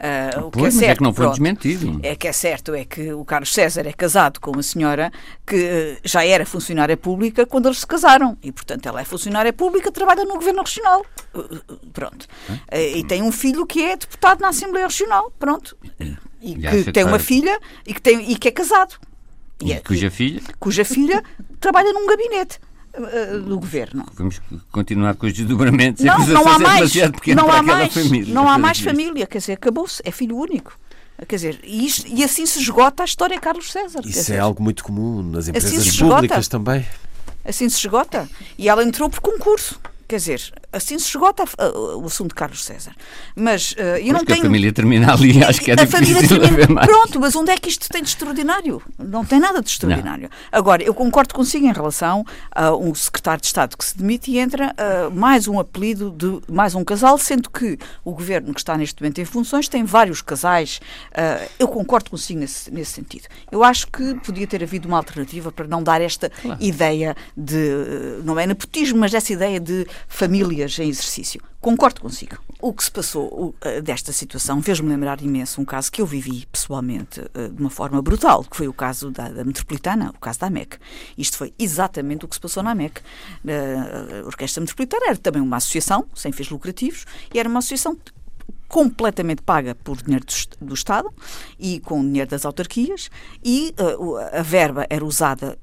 Speaker 3: Eh, o que é
Speaker 4: Pois, mas
Speaker 3: certo,
Speaker 4: é que não foi
Speaker 3: pronto,
Speaker 4: desmentido.
Speaker 3: É que é certo, é que o Carlos César é casado com uma senhora que já era funcionária pública quando eles se casaram. E, portanto, ela é funcionária pública, trabalha no Governo Regional. Uh, uh, Pronto. Eh, E tem um filho que é deputado na Assembleia Regional. Pronto. E
Speaker 4: E
Speaker 3: que
Speaker 4: que
Speaker 3: tem uma filha e que, tem, e que é casado.
Speaker 4: E
Speaker 3: é-
Speaker 4: cuja filha,
Speaker 3: cuja filha trabalha num gabinete eh, do Governo.
Speaker 4: vamos continuar com os desdobramentos.
Speaker 3: Não,
Speaker 4: acusações
Speaker 3: não há
Speaker 4: é
Speaker 3: mais. Não há mais.
Speaker 4: família.
Speaker 3: Não há mais família. Quer dizer, acabou-se. É filho único. Quer dizer, e, isto- e assim se esgota a história de Carlos César.
Speaker 2: Isso
Speaker 3: dizer,
Speaker 2: é algo muito comum nas empresas
Speaker 3: Assim se esgota.
Speaker 2: públicas também.
Speaker 3: Assim se esgota. E ela entrou por concurso. Quer dizer, assim se esgota a- a- o assunto de Carlos César. Mas eh, eu não
Speaker 4: que a
Speaker 3: tenho.
Speaker 4: família termina ali, acho que é
Speaker 3: a família
Speaker 4: difícil
Speaker 3: termina-
Speaker 4: haver mais.
Speaker 3: Pronto, mas onde é que isto tem de extraordinário? Não tem nada de extraordinário. Agora, eu concordo consigo em relação a um secretário de Estado que se demite e entra ah, mais um apelido de mais um casal, sendo que o governo que está neste momento em funções tem vários casais. Ah, eu concordo consigo nesse, nesse sentido. Eu acho que podia ter havido uma alternativa para não dar esta ideia de, não é nepotismo, mas essa ideia de famílias em exercício. Concordo consigo. O que se passou eh, desta situação fez-me lembrar imenso um caso que eu vivi pessoalmente eh, de uma forma brutal, que foi o caso da, da Metropolitana, o caso da AMEC. Isto foi exatamente o que se passou na AMEC. Eh, A Orquestra Metropolitana era também uma associação, sem fins lucrativos, e era uma associação completamente paga por dinheiro do, do Estado e com dinheiro das autarquias e a verba era usada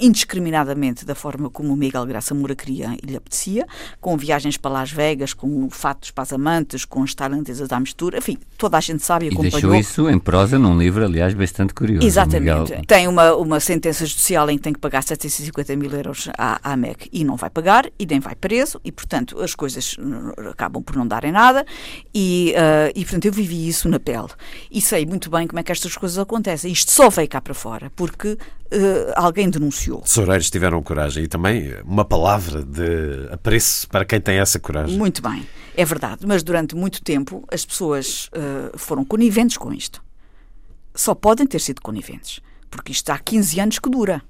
Speaker 3: indiscriminadamente da forma como o Miguel Graça Moura queria e lhe apetecia, com viagens para Las Vegas, com fatos para as amantes, com as tailandesas à mistura, enfim, toda a gente sabe e
Speaker 4: E
Speaker 3: acompanhou.
Speaker 4: deixou isso em prosa num livro, aliás, bastante curioso.
Speaker 3: Exatamente.
Speaker 4: Miguel.
Speaker 3: Tem uma, uma sentença judicial em que tem que pagar 750 mil euros à, à AMEC e não vai pagar e nem vai preso e, portanto, as coisas acabam por não darem nada e, uh, e, portanto, eu vivi isso na pele e sei muito bem como é que estas coisas acontecem. Isto só veio cá para fora porque uh, alguém denunciou.
Speaker 2: Tesoureiros tiveram coragem e também uma palavra de apreço para quem tem essa coragem.
Speaker 3: Muito bem, é verdade, mas durante muito tempo as pessoas uh, foram coniventes com isto. Só podem ter sido coniventes, porque isto há 15 anos que dura.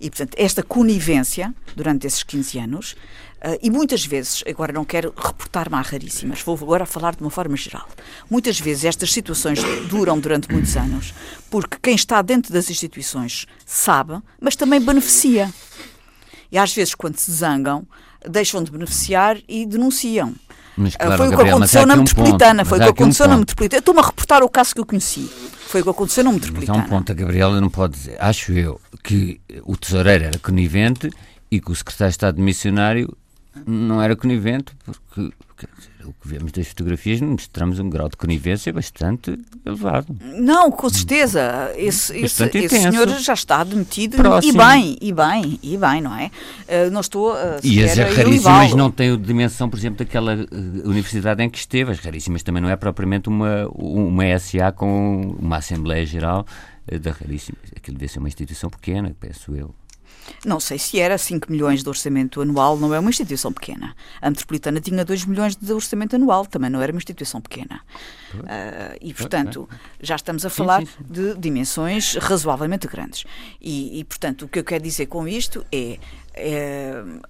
Speaker 3: E, portanto, esta conivência, durante esses 15 anos, uh, e muitas vezes, agora não quero reportar-me a raríssimas, vou agora falar de uma forma geral. Muitas vezes estas situações duram durante muitos anos, porque quem está dentro das instituições sabe, mas também beneficia. E às vezes, quando se zangam, deixam de beneficiar e denunciam.
Speaker 4: Mas,
Speaker 3: Ah,
Speaker 4: claro,
Speaker 3: foi o que
Speaker 4: Gabriel,
Speaker 3: aconteceu na
Speaker 4: um
Speaker 3: metropolitana.
Speaker 4: ponto,
Speaker 3: foi o que
Speaker 4: aqui um
Speaker 3: aconteceu na metropolitana. Eu Estou-me a reportar o caso que eu conheci. Foi o que aconteceu na
Speaker 4: Mas há
Speaker 3: metropolitana.
Speaker 4: um ponto, a Gabriela não pode dizer, acho eu, que o tesoureiro era conivente e que o secretário de Estado missionário não era conivente, porque dizer, o que vemos das fotografias mostramos um grau de conivência bastante elevado.
Speaker 3: Não, com certeza. Esse, esse, esse senhor já está demitido
Speaker 4: Próximo.
Speaker 3: e bem, e bem, e bem, não é? Eh, não estou a
Speaker 4: E as raríssimas não têm a dimensão, por exemplo, daquela eh, universidade em que esteve. As raríssimas também não é propriamente uma, uma SA com uma Assembleia Geral eh, da raríssima. Aquilo deve ser uma instituição pequena, penso eu.
Speaker 3: Não sei se era 5 milhões de orçamento anual, não é uma instituição pequena. A Metropolitana tinha 2 milhões de orçamento anual, também não era uma instituição pequena. Ah, e, portanto, já estamos a falar
Speaker 4: sim, sim.
Speaker 3: de dimensões razoavelmente grandes. E, e, portanto, o que eu quero dizer com isto é, é,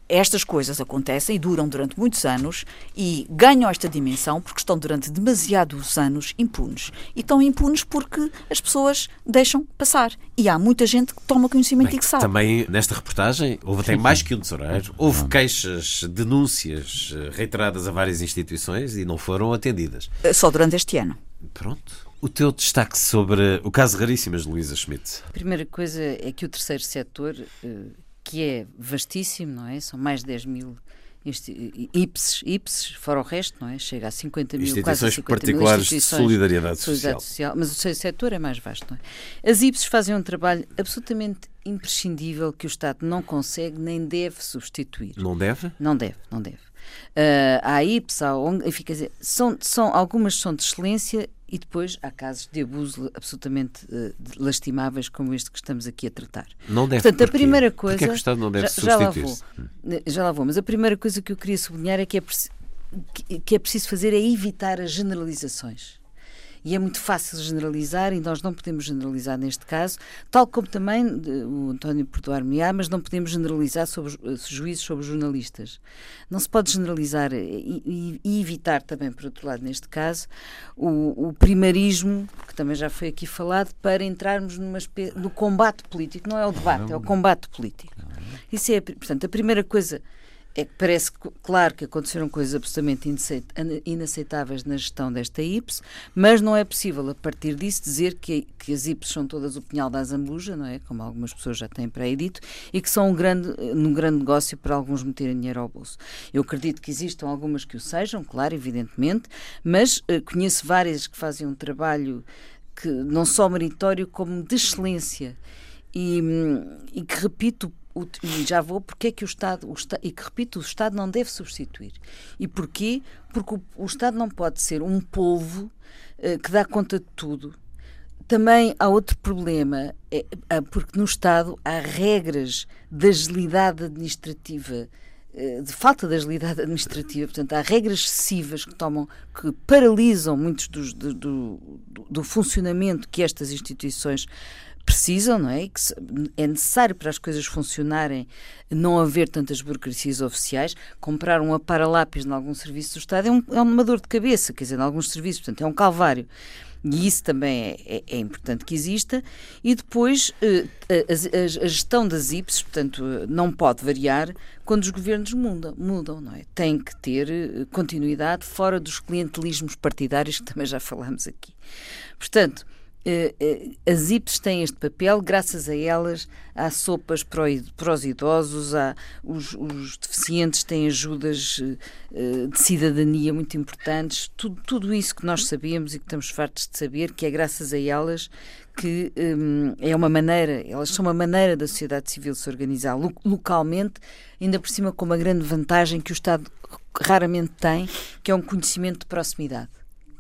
Speaker 3: estas coisas acontecem e duram durante muitos anos e ganham esta dimensão porque estão durante demasiados anos impunes. E estão impunes porque as pessoas deixam passar. E há muita gente que toma conhecimento
Speaker 2: Bem,
Speaker 3: e que sabe.
Speaker 2: Também nesta reportagem houve até mais que um tesoureiro. Houve queixas, denúncias eh, reiteradas a várias instituições e não foram atendidas.
Speaker 3: Só durante este ano.
Speaker 2: Pronto. O teu destaque sobre o caso Raríssimas, Luísa Schmidt.
Speaker 1: A primeira coisa é que o terceiro setor, eh, que é vastíssimo, não é? São mais de 10 mil IPSs, IPSs, fora o resto, não é? Chega a 50 mil, quase a
Speaker 2: Instituições
Speaker 1: 50 mil
Speaker 2: particulares de
Speaker 1: instituições
Speaker 2: solidariedade
Speaker 1: de
Speaker 2: social.
Speaker 1: solidariedade social. Mas o terceiro setor é mais vasto, não é? As IPSs fazem um trabalho absolutamente imprescindível que o Estado não consegue nem deve substituir.
Speaker 2: Não deve?
Speaker 1: Não deve, não deve. Ah, há IPS, há ONG, enfim, quer dizer, são, são, algumas são de excelência e depois há casos de abuso absolutamente eh, de- lastimáveis como este que estamos aqui a tratar.
Speaker 2: Não deve.
Speaker 1: Portanto, a
Speaker 2: Porquê?
Speaker 1: primeira
Speaker 2: Porquê
Speaker 1: coisa.
Speaker 2: é que o Estado não deve
Speaker 1: já, já lá vou.
Speaker 2: substituir-se?
Speaker 1: Já lá vou, mas a primeira coisa que eu queria sublinhar é que é, que é preciso fazer é evitar as generalizações. E é muito fácil generalizar, e nós não podemos generalizar neste caso, tal como também o António perdoar-me-á, mas não podemos generalizar sobre eh, juízos sobre jornalistas. Não se pode generalizar e, e- evitar também, por outro lado, neste caso, o, o primarismo, que também já foi aqui falado, para entrarmos numa espé- no combate político. Não é o debate, é o combate político. Isso é, a pri- portanto, a primeira coisa é que parece claro que aconteceram coisas absolutamente inaceitáveis na gestão desta IPS, mas não é possível, a partir disso, dizer que, que as IPS são todas o pinhal da Azambuja, não é? Como algumas pessoas já têm para aí dito, e que são um grande, um grande negócio para alguns meterem dinheiro ao bolso. Eu acredito que existam algumas que o sejam, claro, evidentemente, mas eh, conheço várias que fazem um trabalho que não só meritório, como de excelência. E, hum, e que repito, o- e já vou, porque é que o Estado, o e que repito, o Estado não deve substituir. E porquê? Porque o, o Estado não pode ser um polvo eh, que dá conta de tudo. Também há outro problema, é, ah, porque no Estado há regras de agilidade administrativa, eh, de falta de agilidade administrativa, portanto, há regras excessivas que tomam, que paralisam muitos dos, do, do, do funcionamento que estas instituições precisam, não é? E Que é necessário para as coisas funcionarem não haver tantas burocracias oficiais. Comprar um aparalápis em algum serviço do Estado é, um, é uma dor de cabeça, quer dizer, em alguns serviços, portanto, é um calvário. E isso também é, é- é importante que exista. E depois, eh, a, a- a gestão das IPS, portanto, eh, não pode variar quando os governos mudam, mudam não é? Tem que ter eh, continuidade fora dos clientelismos partidários, que também já falámos aqui. Portanto, eh, eh, as IPs têm este papel, graças a elas há sopas para, os idosos, há, os, os deficientes têm ajudas eh, eh, de cidadania muito importantes, tudo, tudo isso que nós sabíamos e que estamos fartos de saber, que é graças a elas que é uma maneira, elas são uma maneira da sociedade civil se organizar lo- localmente, ainda por cima com uma grande vantagem que o Estado raramente tem, que é um conhecimento de proximidade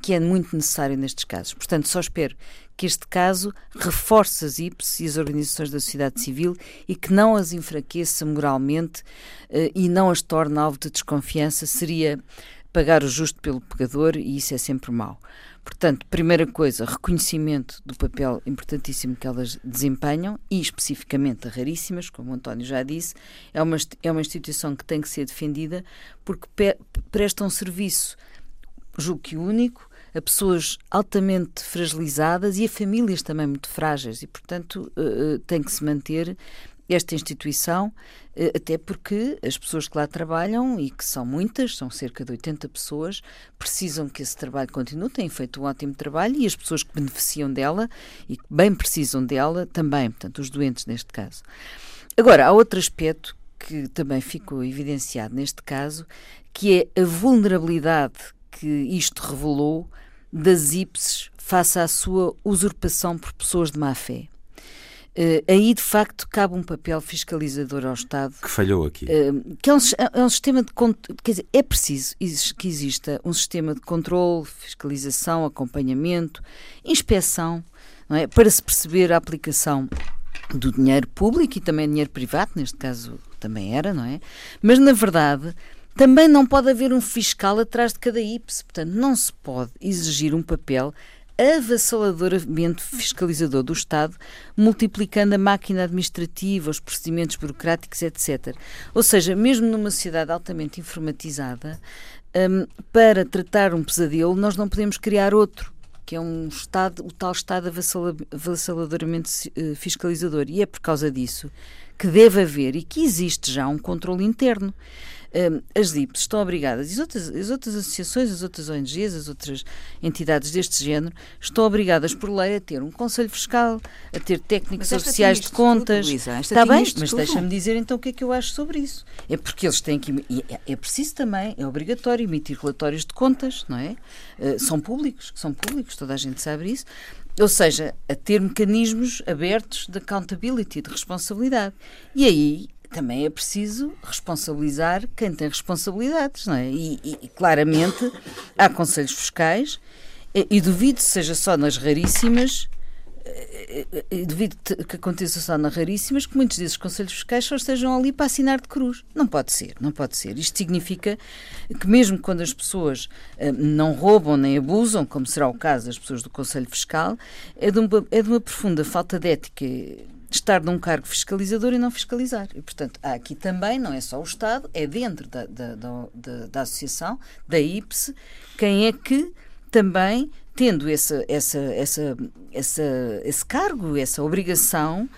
Speaker 1: que é muito necessário nestes casos. Portanto, só espero que este caso reforce as IPS e as organizações da sociedade civil e que não as enfraqueça moralmente eh, e não as torne alvo de desconfiança. Seria pagar o justo pelo pecador e isso é sempre mau. Portanto, primeira coisa, reconhecimento do papel importantíssimo que elas desempenham e especificamente a raríssimas, como o António já disse, é uma, é uma instituição que tem que ser defendida porque presta um serviço julgo que único, a pessoas altamente fragilizadas e a famílias também muito frágeis e, portanto, eh, eh, tem que se manter esta instituição, eh, até porque as pessoas que lá trabalham, e que são muitas, são cerca de 80 pessoas, precisam que esse trabalho continue, têm feito um ótimo trabalho e as pessoas que beneficiam dela e que bem precisam dela também, portanto, os doentes neste caso. Agora, há outro aspecto que também ficou evidenciado neste caso, que é a vulnerabilidade que isto revelou das IPSes face à sua usurpação por pessoas de má fé. Uh, aí, de facto, cabe um papel fiscalizador ao Estado.
Speaker 2: Que falhou aqui.
Speaker 1: Uh, que é um, é um, sistema de. Quer dizer, é preciso que exista um sistema de controle, fiscalização, acompanhamento, inspeção, é? para se perceber a aplicação do dinheiro público e também dinheiro privado, neste caso também era, não é? Mas, na verdade, também não pode haver um fiscal atrás de cada IPS. Portanto, não se pode exigir um papel avassaladoramente fiscalizador do Estado, multiplicando a máquina administrativa, os procedimentos burocráticos, etc. Ou seja, mesmo numa sociedade altamente informatizada, um, para tratar um pesadelo, nós não podemos criar outro que é um Estado, o tal Estado avassaladoramente eh, fiscalizador. E é por causa disso que deve haver e que existe já um controle interno as LIPs estão obrigadas, e as outras, as outras associações, as outras ONGs, as outras entidades deste género, estão obrigadas por lei a ter um Conselho Fiscal, a ter técnicos oficiais de contas.
Speaker 3: Tudo,
Speaker 1: Está bem, mas deixa-me dizer então o que é que eu acho sobre isso. É porque eles têm que. É, é preciso também, é obrigatório emitir relatórios de contas, não é? Uh, são públicos, são públicos, toda a gente sabe isso. Ou seja, a ter mecanismos abertos de accountability, de responsabilidade. E aí também é preciso responsabilizar quem tem responsabilidades, não é? E, e, claramente há conselhos fiscais e, e duvido seja só nas raríssimas e devido que aconteça só nas raríssimas, que muitos desses conselhos fiscais só estejam ali para assinar de cruz. Não pode ser, não pode ser. Isto significa que mesmo quando as pessoas não roubam nem abusam, como será o caso das pessoas do Conselho Fiscal, é de uma, é de uma profunda falta de ética estar num cargo fiscalizador e não fiscalizar. E, portanto, há aqui também, não é só o Estado, é dentro da, da, da, da associação, da IPSE, quem é que também, tendo essa, essa, essa, essa, esse cargo, essa obrigação,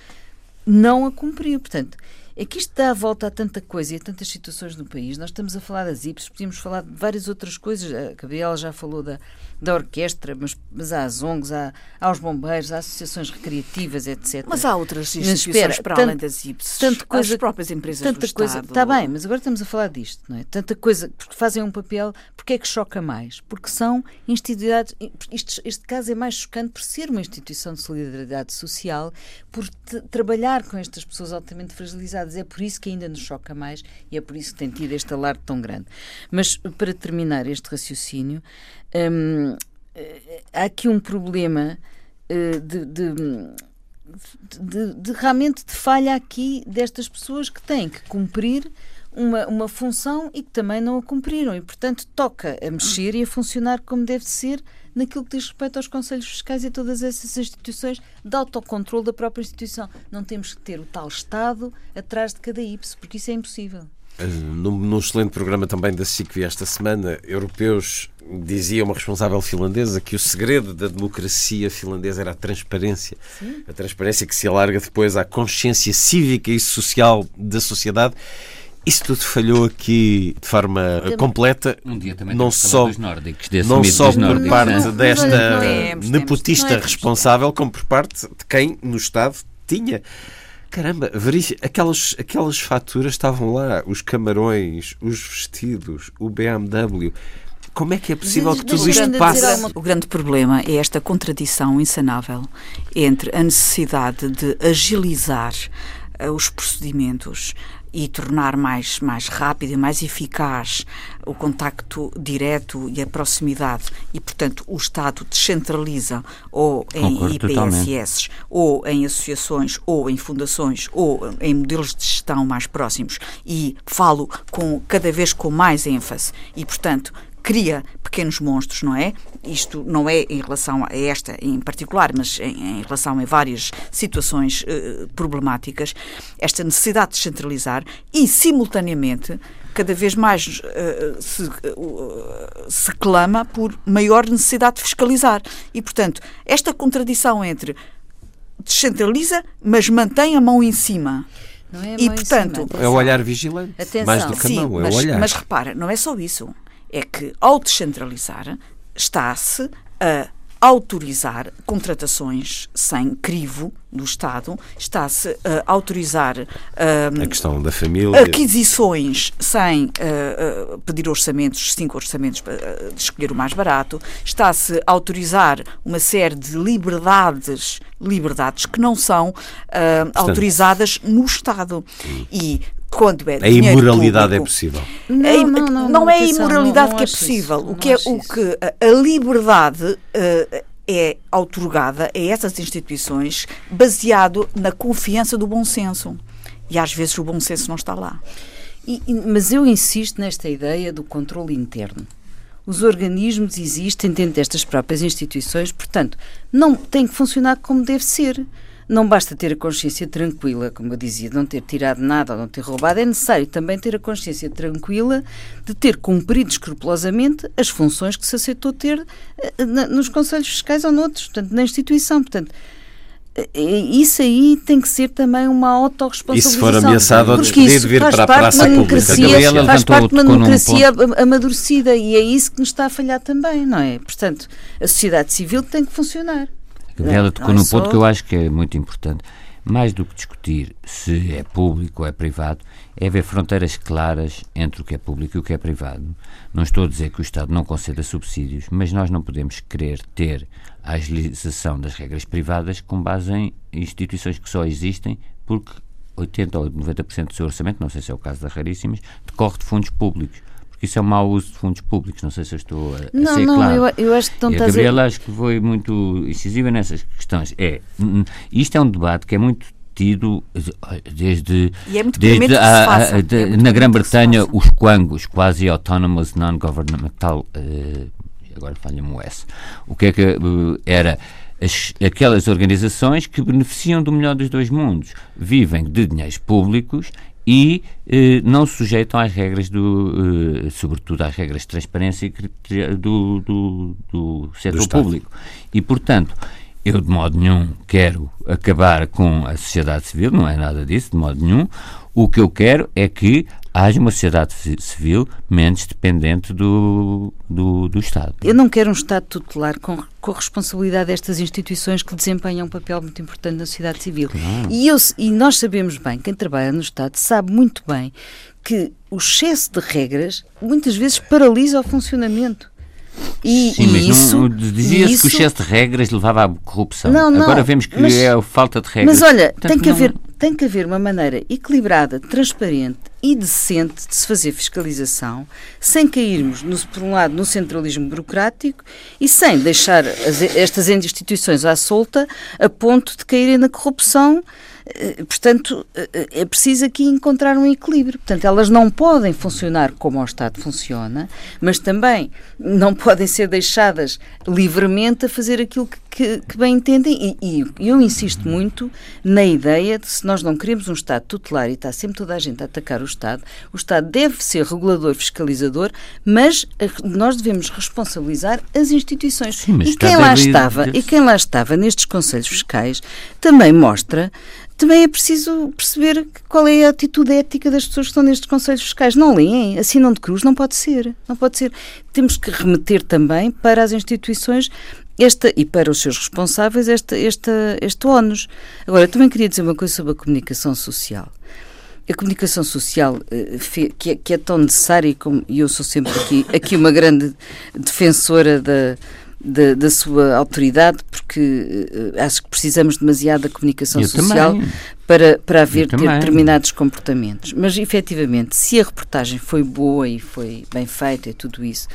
Speaker 1: não a cumprir. Portanto, é que isto dá a volta a tanta coisa e a tantas situações no país. Nós estamos a falar das IPS, podíamos falar de várias outras coisas. A Gabriela já falou da, da orquestra, mas, mas há as ONGs, há, há os bombeiros, há associações recreativas, etc.
Speaker 3: Mas há outras instituições espera, para tanto, além das IPS, tanto coisa, as próprias empresas tanta
Speaker 1: do coisa,
Speaker 3: Estado.
Speaker 1: Está bem, mas agora estamos a falar disto, não é? Tanta coisa, porque fazem um papel, porque é que choca mais? Porque são instituições, este, este caso é mais chocante por ser uma instituição de solidariedade social, por trabalhar com estas pessoas altamente fragilizadas é por isso que ainda nos choca mais e é por isso que tem tido este alarde tão grande. Mas para terminar este raciocínio, hum, há aqui um problema uh, de, de de, de, realmente de falha aqui destas pessoas que têm que cumprir uma, uma função e que também não a cumpriram. E, portanto, toca a mexer e a funcionar como deve ser naquilo que diz respeito aos conselhos fiscais e a todas essas instituições de autocontrole da própria instituição. Não temos que ter o tal Estado atrás de cada IPS, porque isso é impossível.
Speaker 2: Eh, num, excelente programa também da SIC esta semana, europeus dizia uma responsável finlandesa que o segredo da democracia finlandesa era a transparência. Sim. A transparência que se alarga depois à consciência cívica e social da sociedade isso tudo falhou aqui de forma também. completa.
Speaker 4: Um dia também
Speaker 2: não só,
Speaker 4: dos nórdicos,
Speaker 2: não só por nórdicos, parte não, desta temos, nepotista temos, responsável, como por parte de quem no Estado tinha. Caramba, aquelas, aquelas faturas estavam lá, os camarões, os vestidos, o BMW. Como é que é possível que tudo isto passe?
Speaker 3: O grande problema é esta contradição insanável entre a necessidade de agilizar uh, os procedimentos e tornar mais, mais rápido e mais eficaz o contacto direto e a proximidade. E, portanto, o Estado descentraliza ou em Concordo IPSS, totalmente. ou em associações, ou em fundações, ou em modelos de gestão mais próximos. E falo com cada vez com mais ênfase. E, portanto, cria pequenos monstros, não é? Isto não é em relação a esta em particular, mas em, em relação a várias situações uh, problemáticas, esta necessidade de centralizar e, simultaneamente, cada vez mais uh, se, uh, se clama por maior necessidade de fiscalizar. E, portanto, esta contradição entre descentraliza, mas mantém a mão em cima
Speaker 1: Não é
Speaker 3: E, portanto,
Speaker 1: cima,
Speaker 2: É o olhar vigilante.
Speaker 1: Atenção.
Speaker 2: Mais do que a
Speaker 3: Sim,
Speaker 2: mão, é
Speaker 3: mas,
Speaker 2: o olhar.
Speaker 3: mas repara, não é só isso. É que ao descentralizar está-se a autorizar contratações sem crivo do Estado, está-se a autorizar ah,
Speaker 2: A questão da família.
Speaker 3: aquisições sem ah, pedir orçamentos, cinco orçamentos para de escolher o mais barato, está-se a autorizar uma série de liberdades, liberdades que não são ah, autorizadas no Estado. E quando é
Speaker 2: A imoralidade é
Speaker 3: público,
Speaker 2: possível.
Speaker 1: Não,
Speaker 3: im-
Speaker 1: não, não,
Speaker 3: não é a imoralidade
Speaker 1: não
Speaker 3: que é
Speaker 1: isso,
Speaker 3: possível.
Speaker 1: não
Speaker 3: o que, é, o
Speaker 1: isso.
Speaker 3: que a, a liberdade eh, é outorgada a essas instituições baseado na confiança do bom senso. E às vezes o bom senso não está lá.
Speaker 1: E- mas eu insisto nesta ideia do controle interno. Os organismos existem dentro destas próprias instituições, portanto, não têm que funcionar como deve ser. Não basta ter a consciência tranquila, como eu dizia, de não ter tirado nada ou não ter roubado, é necessário também ter a consciência tranquila de ter cumprido escrupulosamente as funções que se aceitou ter eh, nos conselhos fiscais ou noutros, portanto, na instituição. Portanto, eh, isso aí tem que ser também uma autorresponsabilização.
Speaker 2: E se for ameaçado, poder
Speaker 1: isso
Speaker 2: vir para a praça pública.
Speaker 1: faz parte de uma democracia am- amadurecida e é isso que nos está a falhar também, não é? Portanto, a sociedade civil tem que funcionar.
Speaker 4: Gabriela tocou
Speaker 1: é
Speaker 4: num
Speaker 1: só-
Speaker 4: ponto que eu acho que é muito importante. Mais do que discutir se é público ou é privado, é haver fronteiras claras entre o que é público e o que é privado. Não estou a dizer que o Estado não conceda subsídios, mas nós não podemos querer ter a agilização das regras privadas com base em instituições que só existem porque 80% ou 90% do seu orçamento, não sei se é o caso da Raríssimas, decorre de fundos públicos. Porque isso é um mau uso de fundos públicos. Não sei se eu estou a, a
Speaker 1: Não,
Speaker 4: ser
Speaker 1: não,
Speaker 4: claro.
Speaker 1: eu, eu acho que não
Speaker 4: E a
Speaker 1: estás a...
Speaker 4: Gabriela acho que foi muito incisiva nessas questões. É, isto é um debate que é muito tido desde,
Speaker 3: E é muito
Speaker 4: desde a- a- de-
Speaker 3: É
Speaker 4: na Grã-Bretanha os quangos, quase autonomous non-governmental eh, agora falha-me o S o que é que eh, era as- aquelas organizações que beneficiam do melhor dos dois mundos vivem de dinheiros públicos e eh, não se sujeitam às regras do, eh, sobretudo às regras de transparência do, do, do setor público. E, portanto, eu de modo nenhum quero acabar com a sociedade civil, não é nada disso, de modo nenhum. O que eu quero é que haja uma sociedade ci- civil menos dependente do, do, do Estado.
Speaker 1: Eu não quero um Estado tutelar com, com a responsabilidade destas instituições que desempenham um papel muito importante na sociedade civil. E, eu, e nós sabemos bem, quem trabalha no Estado sabe muito bem que o excesso de regras muitas vezes paralisa o funcionamento. E,
Speaker 4: Sim,
Speaker 1: e
Speaker 4: mas
Speaker 1: isso,
Speaker 4: dizia-se
Speaker 1: isso-
Speaker 4: que o excesso de regras levava à corrupção.
Speaker 1: Não, não,
Speaker 4: Agora vemos que
Speaker 1: mas-
Speaker 4: é a falta de regras.
Speaker 1: Mas olha,
Speaker 4: Portanto,
Speaker 1: tem que,
Speaker 4: não-
Speaker 1: haver, tem que haver uma maneira equilibrada, transparente e decente de se fazer fiscalização, sem cairmos, no, por um lado, no centralismo burocrático e sem deixar as- estas instituições à solta a ponto de caírem na corrupção. Eh, Portanto, eh, é preciso aqui encontrar um equilíbrio. Portanto, elas não podem funcionar como o Estado funciona, mas também não podem ser deixadas livremente a fazer aquilo que, que- que bem entendem. E, e eu insisto muito na ideia de se nós não queremos um Estado tutelar e está sempre toda a gente a atacar o Estado, o Estado deve ser regulador, fiscalizador, mas eh, nós devemos responsabilizar as instituições.
Speaker 4: Sim,
Speaker 1: e quem lá estava, e quem lá estava nestes conselhos fiscais também mostra também é preciso perceber qual é a atitude ética das pessoas que estão nestes conselhos fiscais. Não leem, assinam de cruz, não pode ser. Não pode ser. Temos que remeter também para as instituições esta, e para os seus responsáveis esta, esta, este ónus. Agora, eu também queria dizer uma coisa sobre a comunicação social. A comunicação social, eh, que é, que é tão necessária, e como- eu sou sempre aqui, aqui uma grande defensora da, da, da sua autoridade, porque eh, acho que precisamos demasiado da comunicação
Speaker 4: Eu
Speaker 1: social
Speaker 4: também.
Speaker 1: Para, para haver determinados comportamentos. Mas, efetivamente, se a reportagem foi boa e foi bem feita e tudo isso,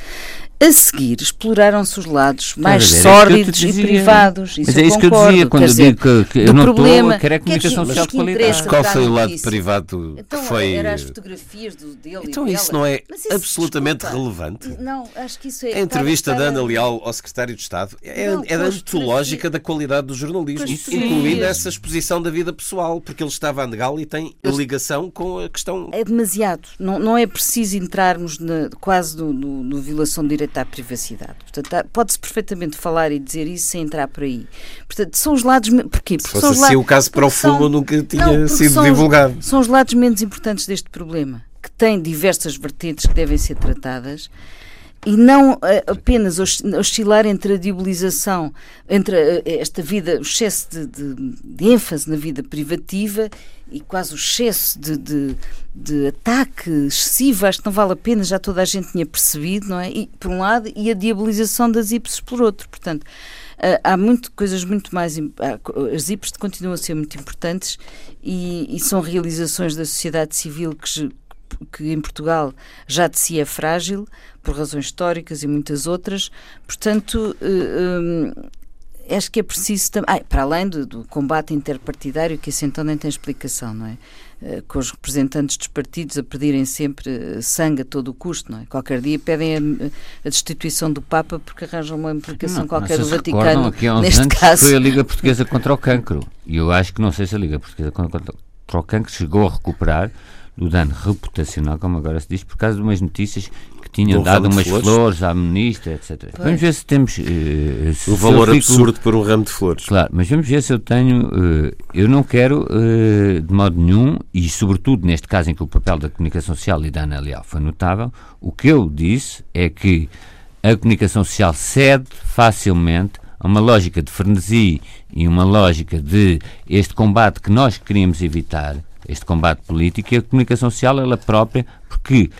Speaker 1: a seguir exploraram-se os lados mais
Speaker 4: a ver? É eu
Speaker 1: sórdidos e
Speaker 4: dizia.
Speaker 1: privados. Isso
Speaker 4: Mas
Speaker 1: eu
Speaker 4: é isso que eu
Speaker 1: concordo,
Speaker 4: dizia quando eu
Speaker 1: dizer,
Speaker 4: digo que, eu não estou
Speaker 1: problema-
Speaker 4: a
Speaker 1: que é que-
Speaker 4: comunicação social de qualidade.
Speaker 2: Qual foi o lado
Speaker 1: notícia.
Speaker 2: privado
Speaker 1: Então,
Speaker 2: que foi.
Speaker 1: era as fotografias do, dele
Speaker 2: Então
Speaker 1: e
Speaker 2: isso
Speaker 1: dela.
Speaker 2: não é
Speaker 1: isso,
Speaker 2: absolutamente
Speaker 1: desculpa,
Speaker 2: relevante?
Speaker 1: Não, acho que isso é.
Speaker 2: A entrevista
Speaker 1: estar-
Speaker 2: da Ana
Speaker 1: a-
Speaker 2: Leal ao Secretário de Estado é,
Speaker 1: Não,
Speaker 2: é antológica da qualidade do jornalismo, incluindo essa exposição da vida pessoal. Porque ele estava a negá-lo e tem ligação com a questão.
Speaker 1: É demasiado. Não, não é preciso entrarmos na, quase no, no, no, violação do direito à privacidade. Portanto, pode-se perfeitamente falar e dizer isso sem entrar por aí. Portanto, são os lados. Porquê?
Speaker 2: Porque Se fosse assim, o caso para o fumo nunca tinha não, sido
Speaker 1: são
Speaker 2: divulgado.
Speaker 1: Os, são os lados menos importantes deste problema, que tem diversas vertentes que devem ser tratadas e não uh, apenas oscilar entre a diabolização, entre uh, esta vida, o excesso de, de, de, ênfase na vida privativa e quase o excesso de, de, de, ataque excessivo, acho que não vale a pena, já toda a gente tinha percebido, não é? E, por um lado, e a diabolização das IPs por outro. Portanto, uh, há muito, coisas muito mais. As IPs continuam a ser muito importantes e, e são realizações da sociedade civil que, que em Portugal já de si é frágil, por razões históricas e muitas outras. Portanto, uh, uh, acho que é preciso também. Ah, para além do, do, combate interpartidário, que isso então nem tem explicação, não é? Uh, com os representantes dos partidos a pedirem sempre sangue a todo o custo, não é? Qualquer dia pedem a, a destituição do Papa porque arranjam uma implicação não, qualquer
Speaker 4: do
Speaker 1: Vaticano.
Speaker 4: Aqui há uns
Speaker 1: neste
Speaker 4: anos
Speaker 1: caso.
Speaker 4: foi a Liga Portuguesa contra o Cancro. E eu acho que não sei se a Liga Portuguesa contra, o Cancro chegou a recuperar do dano reputacional, como agora se diz, por causa de umas notícias tinham do dado umas flores. flores. à ministra, etc. Pois. Vamos ver se temos. Uh, se
Speaker 2: o valor fico... absurdo por um ramo de flores.
Speaker 4: Claro, mas vamos ver se eu tenho. Uh, eu não quero, uh, de modo nenhum, e sobretudo neste caso em que o papel da comunicação social e da Ana Leal foi notável, o que eu disse é que a comunicação social cede facilmente a uma lógica de frenesi e uma lógica de este combate que nós queríamos evitar este combate político e a comunicação social ela própria, porque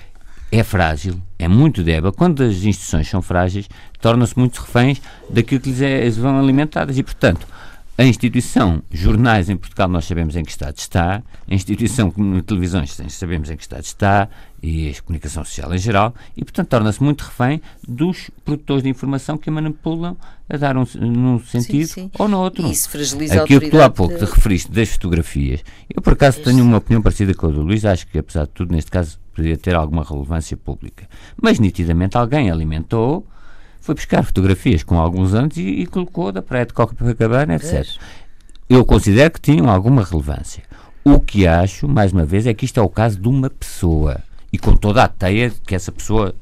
Speaker 4: é frágil, é muito débil. Quando as instituições são frágeis, tornam-se muito reféns daquilo que lhes é, vão alimentadas e, portanto, a instituição jornais em Portugal nós sabemos em que estado está, a instituição televisões sabemos em que estado está e a comunicação social em geral e portanto torna-se muito refém dos produtores de informação que a manipulam a dar um, num sentido sim, sim. ou no outro.
Speaker 1: Isso fragiliza
Speaker 4: Aquilo que tu há pouco te referiste das fotografias, eu por acaso tenho uma opinião parecida com a do Luís, acho que apesar de tudo neste caso poderia ter alguma relevância pública, mas nitidamente alguém alimentou foi buscar fotografias com alguns anos e, e colocou da praia de Copacabana, etc. Eu considero que tinham alguma relevância. O que acho, mais uma vez, é que isto é o caso de uma pessoa. E com toda a teia que essa pessoa.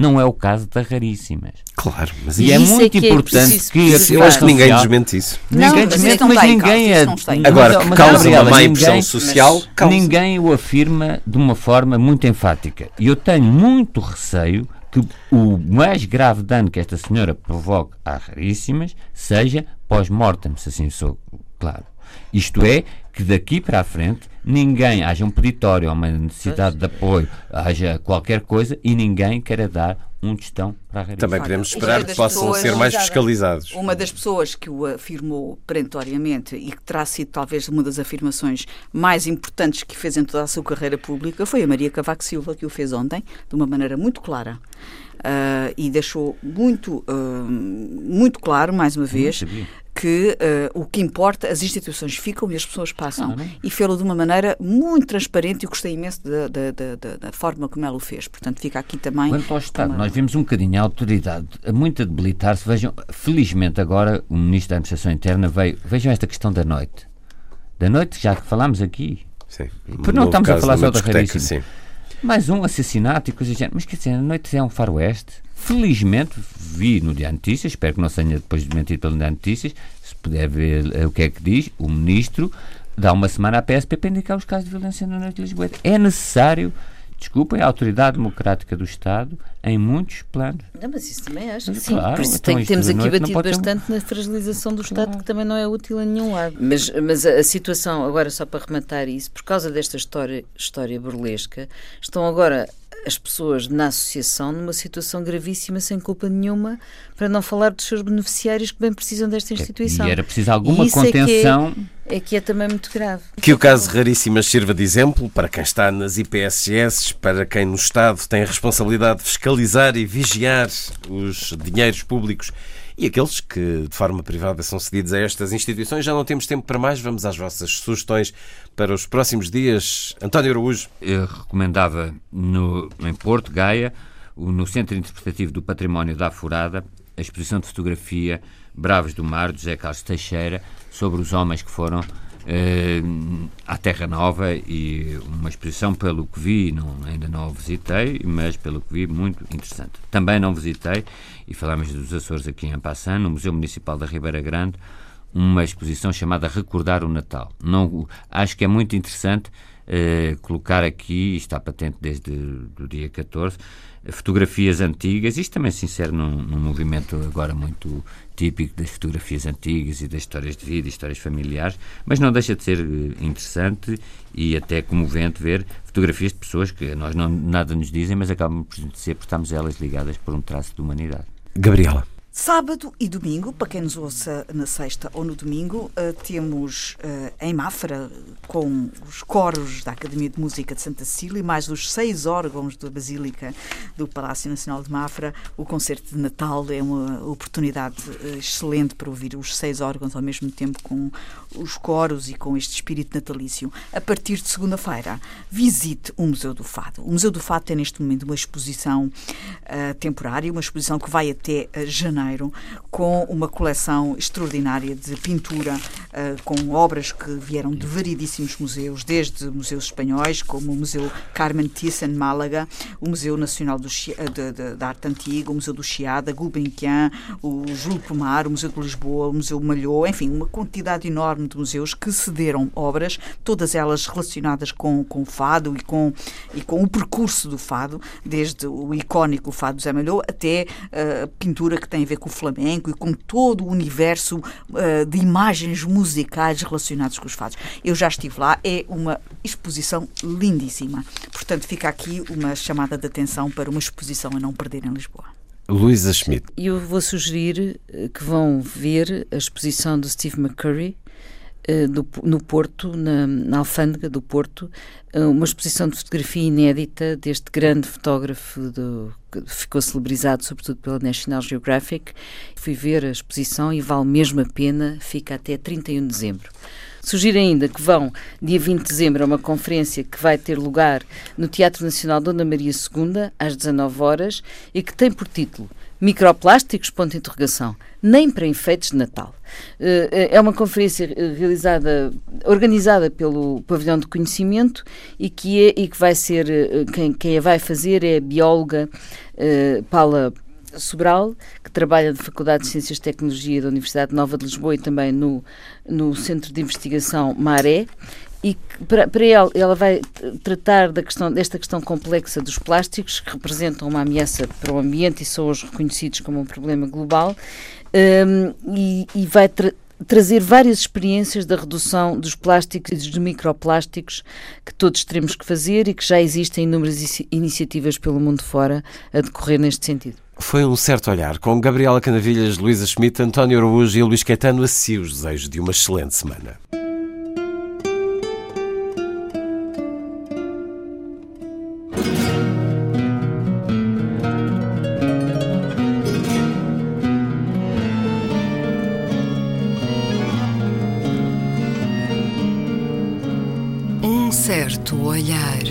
Speaker 4: Não é o caso da Raríssimas.
Speaker 2: Claro, mas
Speaker 4: e, e é muito é que importante é que.
Speaker 2: Eu acho que ninguém desmente isso.
Speaker 4: Ninguém desmente, mas, ninguém é.
Speaker 2: Agora, que causa uma má impressão social.
Speaker 4: Ninguém o afirma de uma forma muito enfática. E eu tenho muito receio que o mais grave dano que esta senhora provoque a raríssimas seja pós-mortem, se assim sou claro. Isto é, que daqui para a frente ninguém haja um peditório ou uma necessidade de apoio, haja qualquer coisa e ninguém queira dar um testão para a raríssima.
Speaker 2: Também queremos esperar que possam ser mais fiscalizados.
Speaker 3: Uma das pessoas que o afirmou perentoriamente e que terá sido talvez uma das afirmações mais importantes que fez em toda a sua carreira pública foi a Maria Cavaco Silva, que o fez ontem, de uma maneira muito clara. Uh, e deixou muito, uh, muito claro, mais uma vez, que uh, o que importa, as instituições ficam e as pessoas passam. Claro. E fê-lo de uma maneira muito transparente e gostei imenso da, da, da, da, forma como ela o fez. Portanto, fica aqui também.
Speaker 4: Quanto ao Estado, uma... nós vimos um bocadinho a autoridade muito a debilitar-se. Vejam, felizmente agora o Ministro da Administração Interna veio. Vejam esta questão da noite. Da noite, já que falámos aqui.
Speaker 2: Sim.
Speaker 4: Porque não estamos a falar só da raríssima. Sim mais um assassinato e coisas assim. Mas quer dizer, a noite é um faroeste. Felizmente vi no Diário Notícias, espero que não tenha depois desmentido pelo Diário Notícias, se puder ver uh, o que é que diz, o Ministro dá uma semana à PSP para indicar os casos de violência na noite de Lisboa. É necessário desculpem, a autoridade democrática do Estado em muitos planos.
Speaker 1: Não, mas isso também acho que sim. Claro, Por isso então tem, temos aqui batido bastante ter... na fragilização do Estado, claro. que também não é útil a nenhum lado. Mas, mas a, a, situação, agora só para rematar isso, por causa desta história, história burlesca, estão agora as pessoas na associação numa situação gravíssima, sem culpa nenhuma, para não falar dos seus beneficiários que bem precisam desta instituição.
Speaker 4: E era preciso alguma contenção.
Speaker 1: É que é, é que é também muito grave.
Speaker 2: Que o caso Raríssimas sirva de exemplo para quem está nas IPSS, para quem no Estado tem a responsabilidade de fiscalizar e vigiar os dinheiros públicos e aqueles que, de forma privada, são cedidos a estas instituições. Já não temos tempo para mais, vamos às vossas sugestões para os próximos dias. António Araújo.
Speaker 4: Eu recomendava no, em Porto, Gaia, no Centro Interpretativo do Património da Afurada, a exposição de fotografia Bravos do Mar, de José Carlos Teixeira, sobre os homens que foram à Terra Nova e uma exposição, pelo que vi, não, ainda não a visitei, mas pelo que vi, muito interessante. Também não visitei, e falamos dos Açores aqui em Passan, no Museu Municipal da Ribeira Grande, uma exposição chamada Recordar o Natal. Não, acho que é muito interessante uh, colocar aqui, está patente desde o dia 14, fotografias antigas, isto também se insere num, num, movimento agora muito típico das fotografias antigas e das histórias de vida, histórias familiares, mas não deixa de ser eh, interessante e até comovente ver fotografias de pessoas que nós não, nada nos dizem, mas acabam por ser por elas ligadas por um traço de humanidade.
Speaker 2: Gabriela.
Speaker 3: Sábado e domingo, para quem nos ouça na sexta ou no domingo, uh, temos uh, em Mafra, com os coros da Academia de Música de Santa Cecília e mais os seis órgãos da Basílica do Palácio Nacional de Mafra, o concerto de Natal é uma oportunidade uh, excelente para ouvir os seis órgãos ao mesmo tempo com os coros e com este espírito natalício. A partir de segunda-feira, visite o Museu do Fado. O Museu do Fado tem neste momento uma exposição temporária, uma exposição que vai até janeiro Janeiro, com uma coleção extraordinária de pintura, uh, com obras que vieram de variedíssimos museus, desde museus espanhóis, como o Museu Carmen Thyssen, Málaga, o Museu Nacional do, de, de, da Arte Antiga, o Museu do Chiada, Gulbenkian, o Jules Pomar, o Museu de Lisboa, o Museu Malhou, enfim, uma quantidade enorme de museus que cederam obras, todas elas relacionadas com, com o fado e com, e com o percurso do fado, desde o icónico fado Zé Malhou até uh, a pintura que tem ver com o flamenco e com todo o universo uh, de imagens musicais relacionados com os fados. Eu já estive lá, é uma exposição lindíssima. Portanto, fica aqui uma chamada de atenção para uma exposição a não perder em Lisboa.
Speaker 2: Luísa Schmidt.
Speaker 1: Eu vou sugerir eh, que vão ver a exposição do Steve McCurry, do, no Porto, na, na, Alfândega do Porto, eh, uma exposição de fotografia inédita deste grande fotógrafo do, que ficou celebrizado sobretudo pela National Geographic. Fui ver a exposição e vale mesmo a pena, fica até 31 de dezembro. Sugiro ainda que vão, dia 20 de dezembro, a uma conferência que vai ter lugar no Teatro Nacional Dona Maria II, às 19 horas, e que tem por título Microplásticos? Ponto de interrogação. Nem para enfeites de Natal. Eh, eh, é uma conferência eh, realizada, organizada pelo Pavilhão de Conhecimento e que, é, e que vai ser, quem, quem a vai fazer é a bióloga Paula Sobral, que trabalha na Faculdade de Ciências e Tecnologia da Universidade Nova de Lisboa e também no, no Centro de Investigação Maré, e para, para ela, ela vai tratar da questão, desta questão complexa dos plásticos, que representam uma ameaça para o ambiente e são hoje reconhecidos como um problema global, um, e, e, vai tra trazer várias experiências da redução dos plásticos e dos microplásticos que todos teremos que fazer e que já existem inúmeras iniciativas pelo mundo fora a decorrer neste sentido.
Speaker 2: Foi um certo olhar com Gabriela Canavilhas, Luísa Schmidt, António Araújo e Luís Caetano assim os desejos de uma excelente semana.
Speaker 5: Certo olhar.